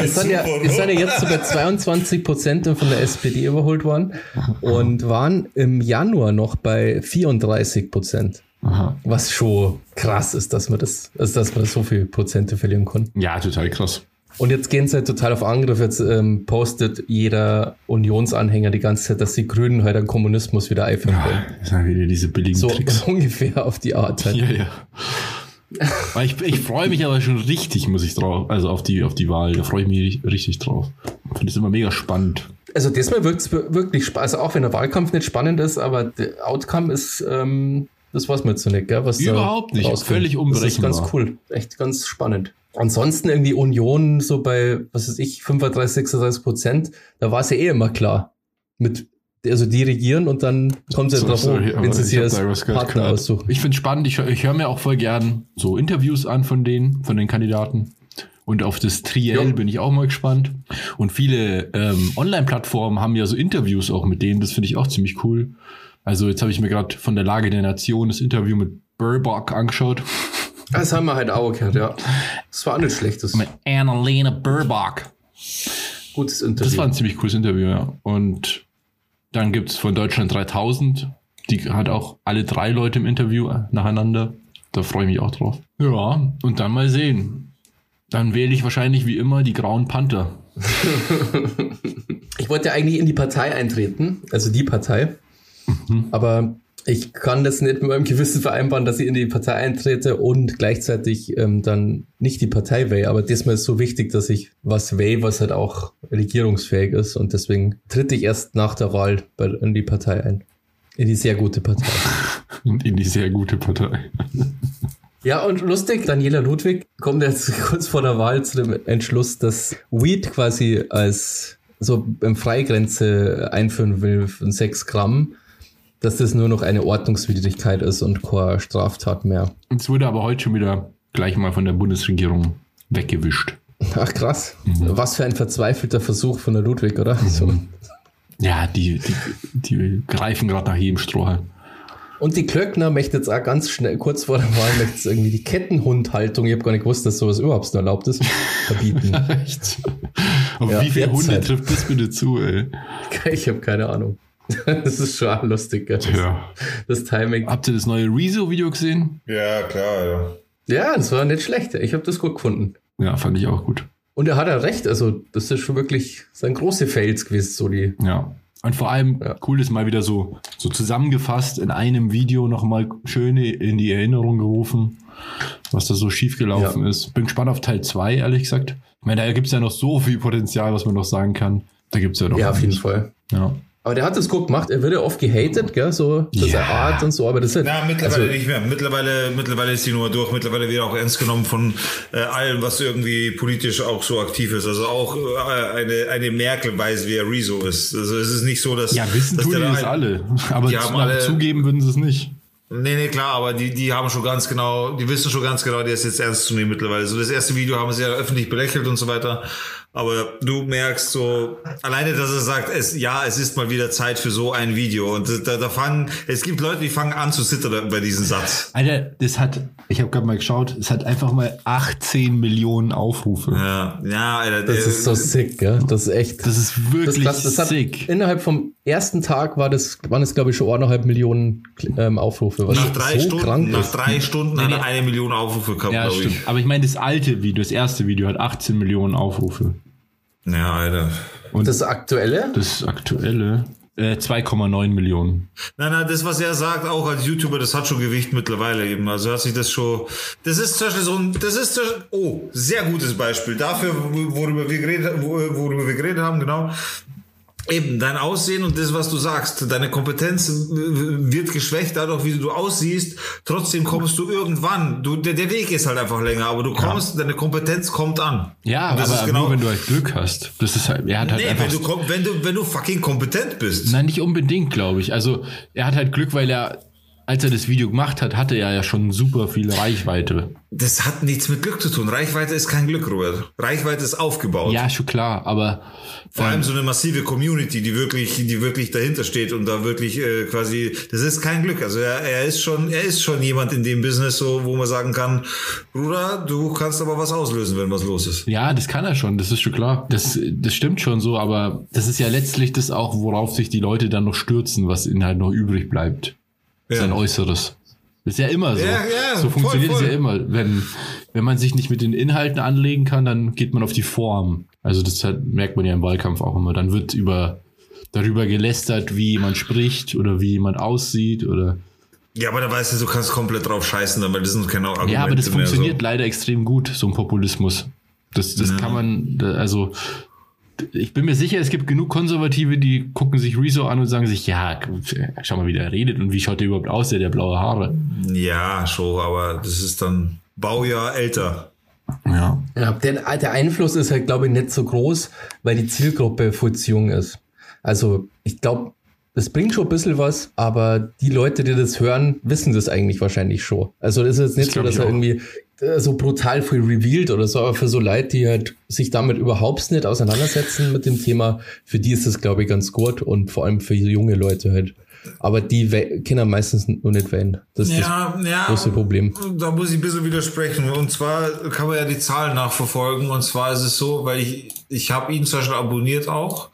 Es sind, ja, es sind ja oder? jetzt so bei 22 Prozent von der SPD überholt worden und waren im Januar noch bei 34 Prozent. Aha. Was schon krass ist, dass man das, also dass man so viel Prozente verlieren kann. Ja, total krass. Und jetzt gehen sie halt total auf Angriff. Jetzt ähm, postet jeder Unionsanhänger die ganze Zeit, dass die Grünen heute den Kommunismus wieder einführen wollen. Das sind wieder diese billigen So, Tricks. so ungefähr auf die Art. Halt. Ja, ja. Weil ich, ich freue mich aber schon richtig, muss ich drauf, also auf die, auf die Wahl. Da freue ich mich richtig drauf. Ich finde es immer mega spannend. Also diesmal wirkt es wirklich spannend. Also auch wenn der Wahlkampf nicht spannend ist, aber der Outcome ist, ähm, das weiß man jetzt so nicht, gell? Was da Überhaupt nicht. rauskommt. Völlig Das ist ganz unberechenbar. cool. Echt ganz spannend. Ansonsten irgendwie Union so bei, was weiß ich, 35, 36 Prozent, da war es ja eh immer klar. Mit, also die regieren und dann kommen sie So, drauf, aber wenn sie ich sich als gehört Partner grad. aussuchen. Ich finde spannend, ich, ich höre mir auch voll gern so Interviews an von denen, von den Kandidaten. Und auf das Triell Ja. bin ich auch mal gespannt. Und viele ähm, Online-Plattformen haben ja so Interviews auch mit denen, das finde ich auch ziemlich cool. Also jetzt habe ich mir gerade von der Lage der Nation das Interview mit Burbach angeschaut. Das haben wir halt auch gehört, ja. Das war auch nicht schlecht. Das Mit Annalena Burbach. gutes Interview. Das war ein ziemlich cooles Interview, ja. Und dann gibt's von Deutschland 3000. Die hat auch alle drei Leute im Interview äh, nacheinander. Da freue ich mich auch drauf. Ja, und dann mal sehen. Dann wähle ich wahrscheinlich wie immer die Grauen Panther. Ich wollte eigentlich in die Partei eintreten, also die Partei. Aber ich kann das nicht mit meinem Gewissen vereinbaren, dass ich in die Partei eintrete und gleichzeitig ähm, dann nicht die Partei wähle. Aber diesmal ist so wichtig, dass ich was wähle, was halt auch regierungsfähig ist. Und deswegen tritt ich erst nach der Wahl bei, in die Partei ein. In die sehr gute Partei. Und in die sehr gute Partei. Ja, und lustig, Daniela Ludwig kommt jetzt kurz vor der Wahl zu dem Entschluss, dass Weed quasi als so im Freigrenze einführen will von 6 Gramm, dass das nur noch eine Ordnungswidrigkeit ist und keine Straftat mehr. Es wurde aber heute schon wieder gleich mal von der Bundesregierung weggewischt. Ach krass. Was für ein verzweifelter Versuch von der Ludwig, oder? So. Ja, die, die, die greifen gerade nach jedem Strohhalm. Und die Klöckner möchte jetzt auch ganz schnell, kurz vor der Wahl, möchte jetzt irgendwie die Kettenhundhaltung, ich habe gar nicht gewusst, dass sowas überhaupt noch erlaubt ist, verbieten. Echt? Auf Ja, wie viele Hunde halt. trifft das bitte zu, ey? ich habe keine Ahnung. Das ist schon lustig? Das, Ja. das Timing. Habt ihr das neue Rezo-Video gesehen? Ja, klar, ja. Ja, das war nicht schlecht. Ich habe das gut gefunden. Ja, fand ich auch gut. Und er hat ja recht, also das ist schon wirklich sein große Fails gewesen, so die. Ja. Und vor allem Ja. cool ist mal wieder so, so zusammengefasst in einem Video nochmal schön in die Erinnerung gerufen, was da so schief gelaufen Ja. ist. Bin gespannt auf Teil 2, ehrlich gesagt. Ich meine, da gibt es ja noch so viel Potenzial, was man noch sagen kann. Da gibt es ja noch. Ja, auf jeden. Fall. Ja. Aber der hat das gut gemacht. Er wird ja oft gehatet, gell, so für Ja. seine Art und so, aber das ist Na, mittlerweile also, nicht mehr. Mittlerweile, mittlerweile ist die Nummer durch. Mittlerweile wird auch ernst genommen von äh, allem, was irgendwie politisch auch so aktiv ist. Also auch äh, eine, eine Merkel weiß, wer Rezo ist. Also es ist nicht so, dass... Ja, wissen dass tun die das alle. Aber Die haben alle- zugeben würden sie es nicht. Nee, nee, klar, aber die, die haben schon ganz genau, die wissen schon ganz genau, der ist jetzt ernst zu nehmen mittlerweile. So das erste Video haben sie ja öffentlich belächelt und so weiter. Aber du merkst so, alleine, dass er sagt, es, ja, es ist mal wieder Zeit für so ein Video. Und da, da fangen, es gibt Leute, die fangen an zu zittern bei diesem Satz. Alter, das hat, ich habe gerade mal geschaut, es hat einfach mal 18 Millionen Aufrufe. Ja, ja, Alter. das der- ist so sick, gell? Das ist echt. Das ist das, wirklich krass. das hat sick. innerhalb vom ersten Tag war das, waren es, glaube ich, schon eineinhalb Millionen ähm, Aufrufe. Was nach drei so Stunden, krank nach ist. drei Stunden hat nee. er eine Million Aufrufe gehabt, Ja, glaube stimmt. ich. Aber ich meine, das alte Video, das erste Video hat 18 Millionen Aufrufe. Ja, Alter. Und Das aktuelle? das aktuelle äh, 2,9 Millionen. Nein, nein, das, was er sagt, auch als YouTuber, das hat schon Gewicht mittlerweile eben. Also hat sich das schon. Das ist zum Beispiel so ein. Das ist oh, sehr gutes Beispiel dafür, worüber wir geredet, worüber wir geredet haben, genau. Eben, dein Aussehen und das, was du sagst, deine Kompetenz wird geschwächt dadurch, wie du aussiehst. Trotzdem kommst du irgendwann. Du, der, der Weg ist halt einfach länger, aber du kommst, deine Kompetenz kommt an. Ja, aber ist genau- nur wenn du halt Glück hast. Das ist halt, er hat halt Nee, einfach. wenn du, wenn du, wenn du fucking kompetent bist. Nein, nicht unbedingt, glaube ich. Also er hat halt Glück, weil er als er das Video gemacht hat, hatte er ja schon super viel Reichweite. Das hat nichts mit Glück zu tun. Reichweite ist kein Glück, Robert. Reichweite ist aufgebaut. Ja, schon klar, aber Vor allem so eine massive Community, die wirklich, die wirklich dahinter steht und da wirklich äh, quasi, das ist kein Glück. Also er, er ist schon, er ist schon jemand in dem Business, so wo man sagen kann, Bruder, du kannst aber was auslösen, wenn was los ist. ja, das kann er schon, das ist schon klar. Das, das stimmt schon so, aber das ist ja letztlich das auch, worauf sich die Leute dann noch stürzen, was ihnen halt noch übrig bleibt. Sein Äußeres. Das ist ja immer so. Ja, ja, so funktioniert voll, es ja voll. immer. Wenn, wenn man sich nicht mit den Inhalten anlegen kann, dann geht man auf die Form. Also das hat, merkt man ja im Wahlkampf auch immer. Dann wird über darüber gelästert, wie jemand spricht oder wie jemand aussieht oder Ja, aber da weißt du, du kannst komplett drauf scheißen, dann, weil das sind keine Argumente ja, aber das funktioniert leider extrem gut, so ein Populismus. Das, das kann man, also ich bin mir sicher, es gibt genug Konservative, die gucken sich Rezo an und sagen sich, ja, schau mal, wie der redet und wie schaut der überhaupt aus, der hat ja blaue Haare. So. Ja, schon, aber das ist dann Baujahr älter. Ja. Ja, der, der Einfluss ist halt, glaube ich, nicht so groß, weil die Zielgruppe zu jung ist. Also, ich glaube, das bringt schon ein bisschen was, aber die Leute, die das hören, wissen das eigentlich wahrscheinlich schon. Also, das ist jetzt nicht so, glaub dass er auch. irgendwie so brutal viel revealed oder so, aber für so Leute, die halt sich damit überhaupt nicht auseinandersetzen mit dem Thema, für die ist das, glaube ich, ganz gut und vor allem für junge Leute halt. Aber die Kinder meistens nur nicht wählen. Das ist Ja, ja. das große Problem. Da muss ich ein bisschen widersprechen. Und zwar kann man ja die Zahlen nachverfolgen. Und zwar ist es so, weil ich, ich habe ihn zum Beispiel abonniert auch.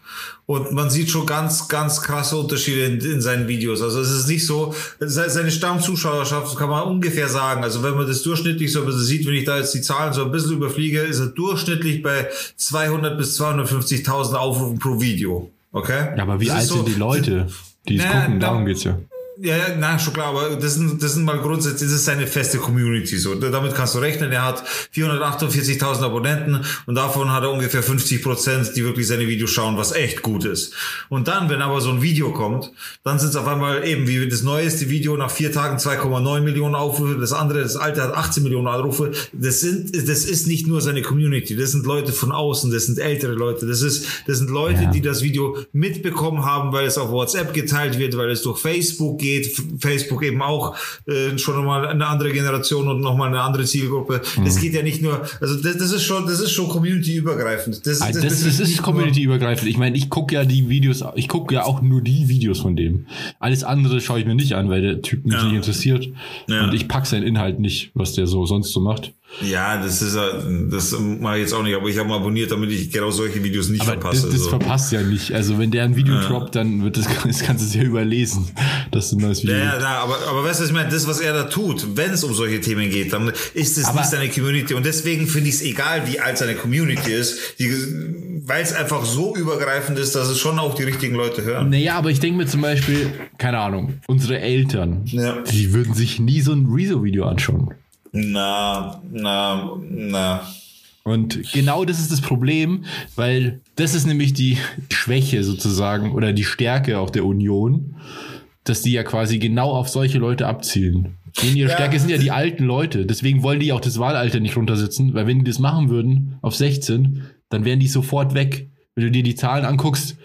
Und man sieht schon ganz, ganz krasse Unterschiede in, in seinen Videos. Also es ist nicht so, se- seine Stammzuschauerschaft kann man ungefähr sagen. Also wenn man das durchschnittlich so ein bisschen sieht, wenn ich da jetzt die Zahlen so ein bisschen überfliege, ist er durchschnittlich bei 200 bis 250.000 Aufrufen pro Video. Okay? Ja, aber wie Das alt ist sind die Leute, die es Naja, gucken? da- Darum geht's ja. Ja, ja, nein, schon klar, aber das sind, das sind mal grundsätzlich, das ist seine feste Community, so. Damit kannst du rechnen. Er hat 448.000 Abonnenten und davon hat er ungefähr 50 Prozent, die wirklich seine Videos schauen, was echt gut ist. Und dann, wenn aber so ein Video kommt, dann sind es auf einmal eben wie das neueste Video nach vier Tagen 2,9 Millionen Aufrufe, das andere, das alte hat 18 Millionen Aufrufe. Das sind, das ist nicht nur seine Community, das sind Leute von außen, das sind ältere Leute, das ist, das sind Leute, Ja. die das Video mitbekommen haben, weil es auf WhatsApp geteilt wird, weil es durch Facebook geht. F- Facebook eben auch äh, schon nochmal eine andere Generation und nochmal eine andere Zielgruppe. Mhm. Das geht ja nicht nur, also das, das ist schon, das ist schon community-übergreifend. Das, Ah, das, Das, das, betrifft ist nicht community-übergreifend. Ich meine, ich gucke ja die Videos, ich gucke ja auch nur die Videos von dem. Alles andere schaue ich mir nicht an, weil der Typ mich Ja. nicht interessiert. Ja. Und ich pack seinen Inhalt nicht, was der so sonst so macht. Ja, das ist, ja- das mache ich jetzt auch nicht, aber ich habe mal abonniert, damit ich genau solche Videos nicht Aber verpasse. das, das so. verpasst ja nicht. Also wenn der ein Video droppt, dann wird das, das kannst du es ja überlesen, dass du ein neues Video Ja, ja, ja, aber, aber weißt du, was ich meine? Das, was er da tut, wenn es um solche Themen geht, dann ist es Aber- nicht seine Community. Und deswegen finde ich es egal, wie alt seine Community ist, weil es einfach so übergreifend ist, dass es schon auch die richtigen Leute hören. Naja, aber ich denke mir zum Beispiel, keine Ahnung, unsere Eltern, Ja. die würden sich nie so ein Rezo-Video anschauen. Na, na, na. Und genau das ist das Problem, weil das ist nämlich die Schwäche sozusagen oder die Stärke auch der Union, dass die ja quasi genau auf solche Leute abzielen. Denn ihre Ja. Stärke sind ja die alten Leute. Deswegen wollen die auch das Wahlalter nicht runtersetzen, weil wenn die das machen würden auf 16, dann wären die sofort weg. Wenn du dir die Zahlen anguckst,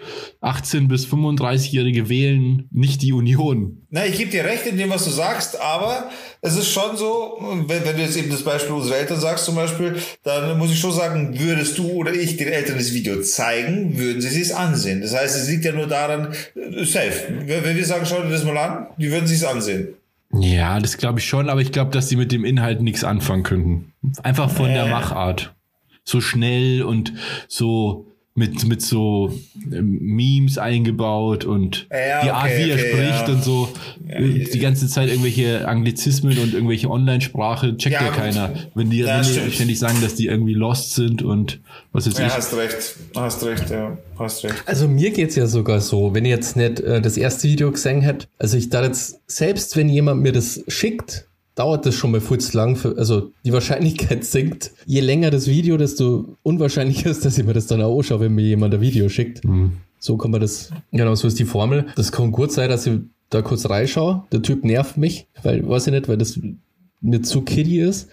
18 bis 35-Jährige wählen nicht die Union. Na, ich gebe dir recht in dem, was du sagst, aber es ist schon so, wenn, wenn du jetzt eben das Beispiel unserer Eltern sagst zum Beispiel, dann muss ich schon sagen, würdest du oder ich den Eltern das Video zeigen, würden sie es ansehen. Das heißt, es liegt ja nur daran, äh, safe. Wenn wir sagen, schau dir das mal an, die würden sich ansehen. Ja, das glaube ich schon, aber ich glaube, dass die mit dem Inhalt nichts anfangen könnten. Einfach von der Äh. Machart. So schnell und so mit, mit so ähm, Memes eingebaut und Ja, die Art, okay, wie er okay, spricht ja. und so äh, die ganze Zeit irgendwelche Anglizismen und irgendwelche Online-Sprache checkt Ja, ja, gut. keiner. Wenn die, Ja, wenn die ständig sagen, dass die irgendwie lost sind und was weiß Ja, ich. hast recht. Hast recht, ja. Hast recht. Also mir geht's ja sogar so, wenn ich jetzt nicht äh, das erste Video gesehen hätte, also ich da jetzt, selbst wenn jemand mir das schickt, dauert das schon mal zu lang, für, also die Wahrscheinlichkeit sinkt. Je länger das Video, desto unwahrscheinlicher ist, dass ich mir das dann auch anschaue, wenn mir jemand ein Video schickt. So kann man das, genau, so ist die Formel. Das kann gut sein, dass ich da kurz reinschaue. Der Typ nervt mich, weil, weiß ich nicht, weil das mir zu kiddie ist.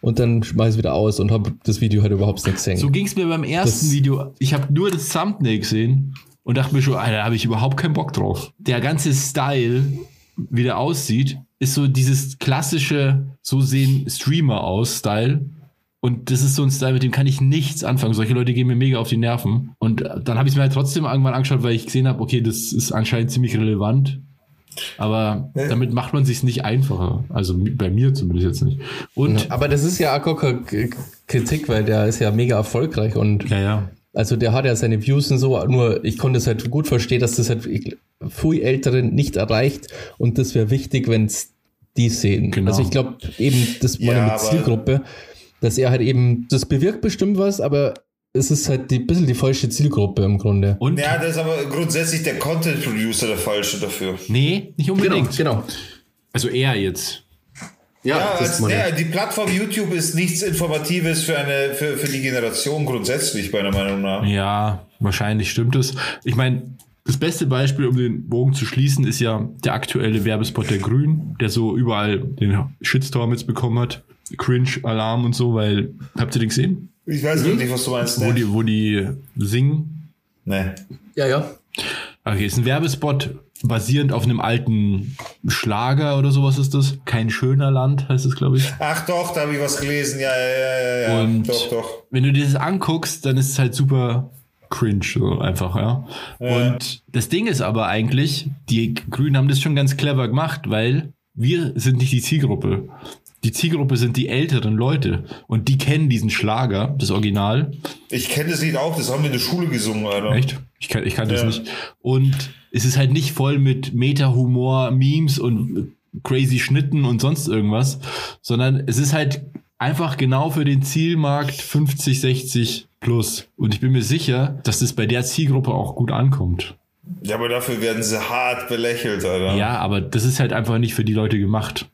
Und dann schmeiß ich wieder aus und habe das Video halt überhaupt nicht gesehen. So ging es mir beim ersten Das- Video. Ich habe nur das Thumbnail gesehen und dachte mir schon, da habe ich überhaupt keinen Bock drauf. Der ganze Style wie der aussieht, ist so dieses klassische, so sehen Streamer aus, Style. Und das ist so ein Style, mit dem kann ich nichts anfangen. Solche Leute gehen mir mega auf die Nerven. Und dann habe ich es mir halt trotzdem irgendwann angeschaut, weil ich gesehen habe, okay, das ist anscheinend ziemlich relevant. Aber Ja. damit macht man sich nicht einfacher. Also bei mir zumindest jetzt nicht. Und Aber das ist ja K- Kritik, weil der ist ja mega erfolgreich und ja, ja. also der hat ja seine Views und so, nur ich konnte es halt gut verstehen, dass das halt viel Älteren nicht erreicht und das wäre wichtig, wenn es die sehen. Genau. Also ich glaube eben, das Ja, meine mit aber- Zielgruppe, dass er halt eben, das bewirkt bestimmt was, aber es ist halt ein bisschen die falsche Zielgruppe im Grunde. Und Ja, das ist aber grundsätzlich der Content Producer der falsche dafür. nee, nicht unbedingt. genau. Also er jetzt. Ja, das als, meine ich. nee, die Plattform YouTube ist nichts Informatives für eine für, für die Generation grundsätzlich, meiner Meinung nach. Ja, wahrscheinlich stimmt es. Ich meine, das beste Beispiel, um den Bogen zu schließen, ist ja der aktuelle Werbespot der Grünen, der so überall den Shitstorm jetzt bekommen hat. Cringe, Alarm und so, weil, habt ihr den gesehen? Ich weiß Mhm. nicht, was du meinst. Wo Ne? die, wo die singen. Nee. Ja, ja. Okay, ist ein Werbespot basierend auf einem alten Schlager oder sowas ist das. Kein schöner Land heißt es, glaube ich. Ach doch, da habe ich was gelesen. Ja, ja, ja, ja, ja. Und doch, doch. wenn du dir das anguckst, dann ist es halt super cringe, so einfach, ja. Und das Ding ist aber eigentlich, die Grünen haben das schon ganz clever gemacht, weil wir sind nicht die Zielgruppe. Die Zielgruppe sind die älteren Leute und die kennen diesen Schlager, das Original. Ich kenne das Lied auch, das haben wir in der Schule gesungen, Alter. Echt? Ich kann, ich kann das Ja. nicht. Und es ist halt nicht voll mit Meta-Humor, Memes und crazy Schnitten und sonst irgendwas, sondern es ist halt einfach genau für den Zielmarkt 50, 60 plus. Und ich bin mir sicher, dass das bei der Zielgruppe auch gut ankommt. Ja, aber dafür werden sie hart belächelt, Alter. Ja, aber das ist halt einfach nicht für die Leute gemacht.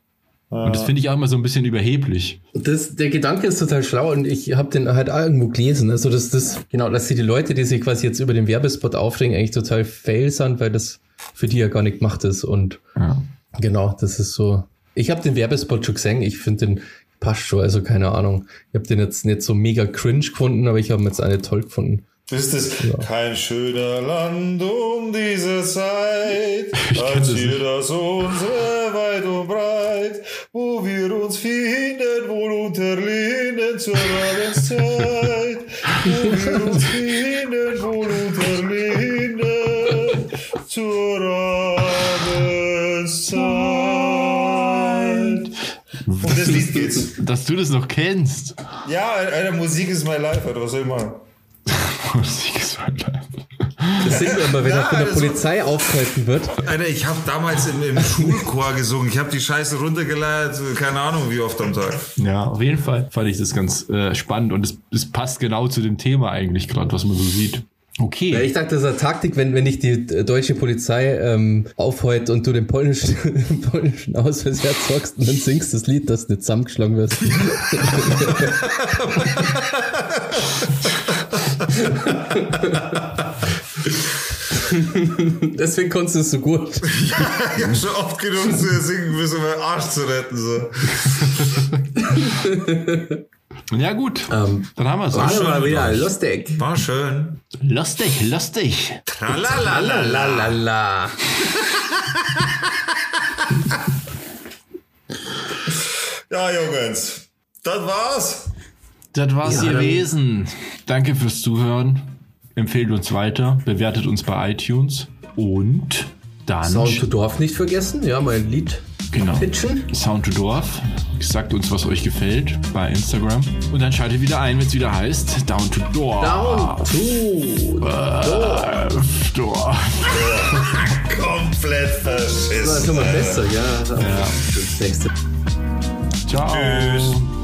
Und das finde ich auch immer so ein bisschen überheblich. Das, der Gedanke ist total schlau und ich habe den halt auch irgendwo gelesen. Also, dass das, genau, dass die, die Leute, die sich quasi jetzt über den Werbespot aufregen, eigentlich total fail sind, weil das für die ja gar nicht gemacht ist. Und Ja. genau, das ist so. Ich habe den Werbespot schon gesehen, ich finde den passt schon, also keine Ahnung. Ich habe den jetzt nicht so mega cringe gefunden, aber ich habe ihn jetzt nicht toll gefunden. Ist es kein schöner Land um diese Zeit, als hier das unsere weit und breit, wo wir uns finden, wohl unter Linden zur Abendzeit, wo wir uns finden, Dass du das noch kennst. Ja, Alter, Musik ist my life, Alter, was soll ich machen? Musik ist mein Leib. Das sehen wir immer, wenn Ja, er von der Polizei aufgehalten wird. Alter, ich habe damals im, im Schulchor gesungen. Ich habe die Scheiße runtergeleiert, keine Ahnung wie oft am Tag. Ja, auf jeden Fall fand ich das ganz äh, spannend und es, es passt genau zu dem Thema eigentlich gerade, was man so sieht. Okay. Ja, ich dachte, das ist eine Taktik, wenn, wenn dich die äh, deutsche Polizei ähm, aufheut und du den polnischen, polnischen Ausweis herzockst und dann singst das Lied, dass du nicht zusammengeschlagen wirst. Deswegen konntest du es so gut. Ich habe schon oft genug zu singen müssen, um meinen Arsch zu retten. So. Ja, gut. Ähm, Dann haben wir es. War schön mal wieder euch. lustig. War schön. Lustig, lustig. Tralalala. Lalalala. Ja, Jungs. Das war's. Das war's Ja, gewesen. Danke fürs Zuhören. Empfehlt uns weiter. Bewertet uns bei iTunes. Und dann. Sound to Dorf nicht vergessen. Ja, mein Lied genau. pitchen. Sound to Dorf. Sagt uns, was euch gefällt bei Instagram. Und dann schaltet wieder ein, wenn es wieder heißt Down to Dorf. Down to Dorf. Dorf. Komplett Das verschissen. ist immer Alter. besser, ja. ja. Das nächste. Ciao. Tschüss.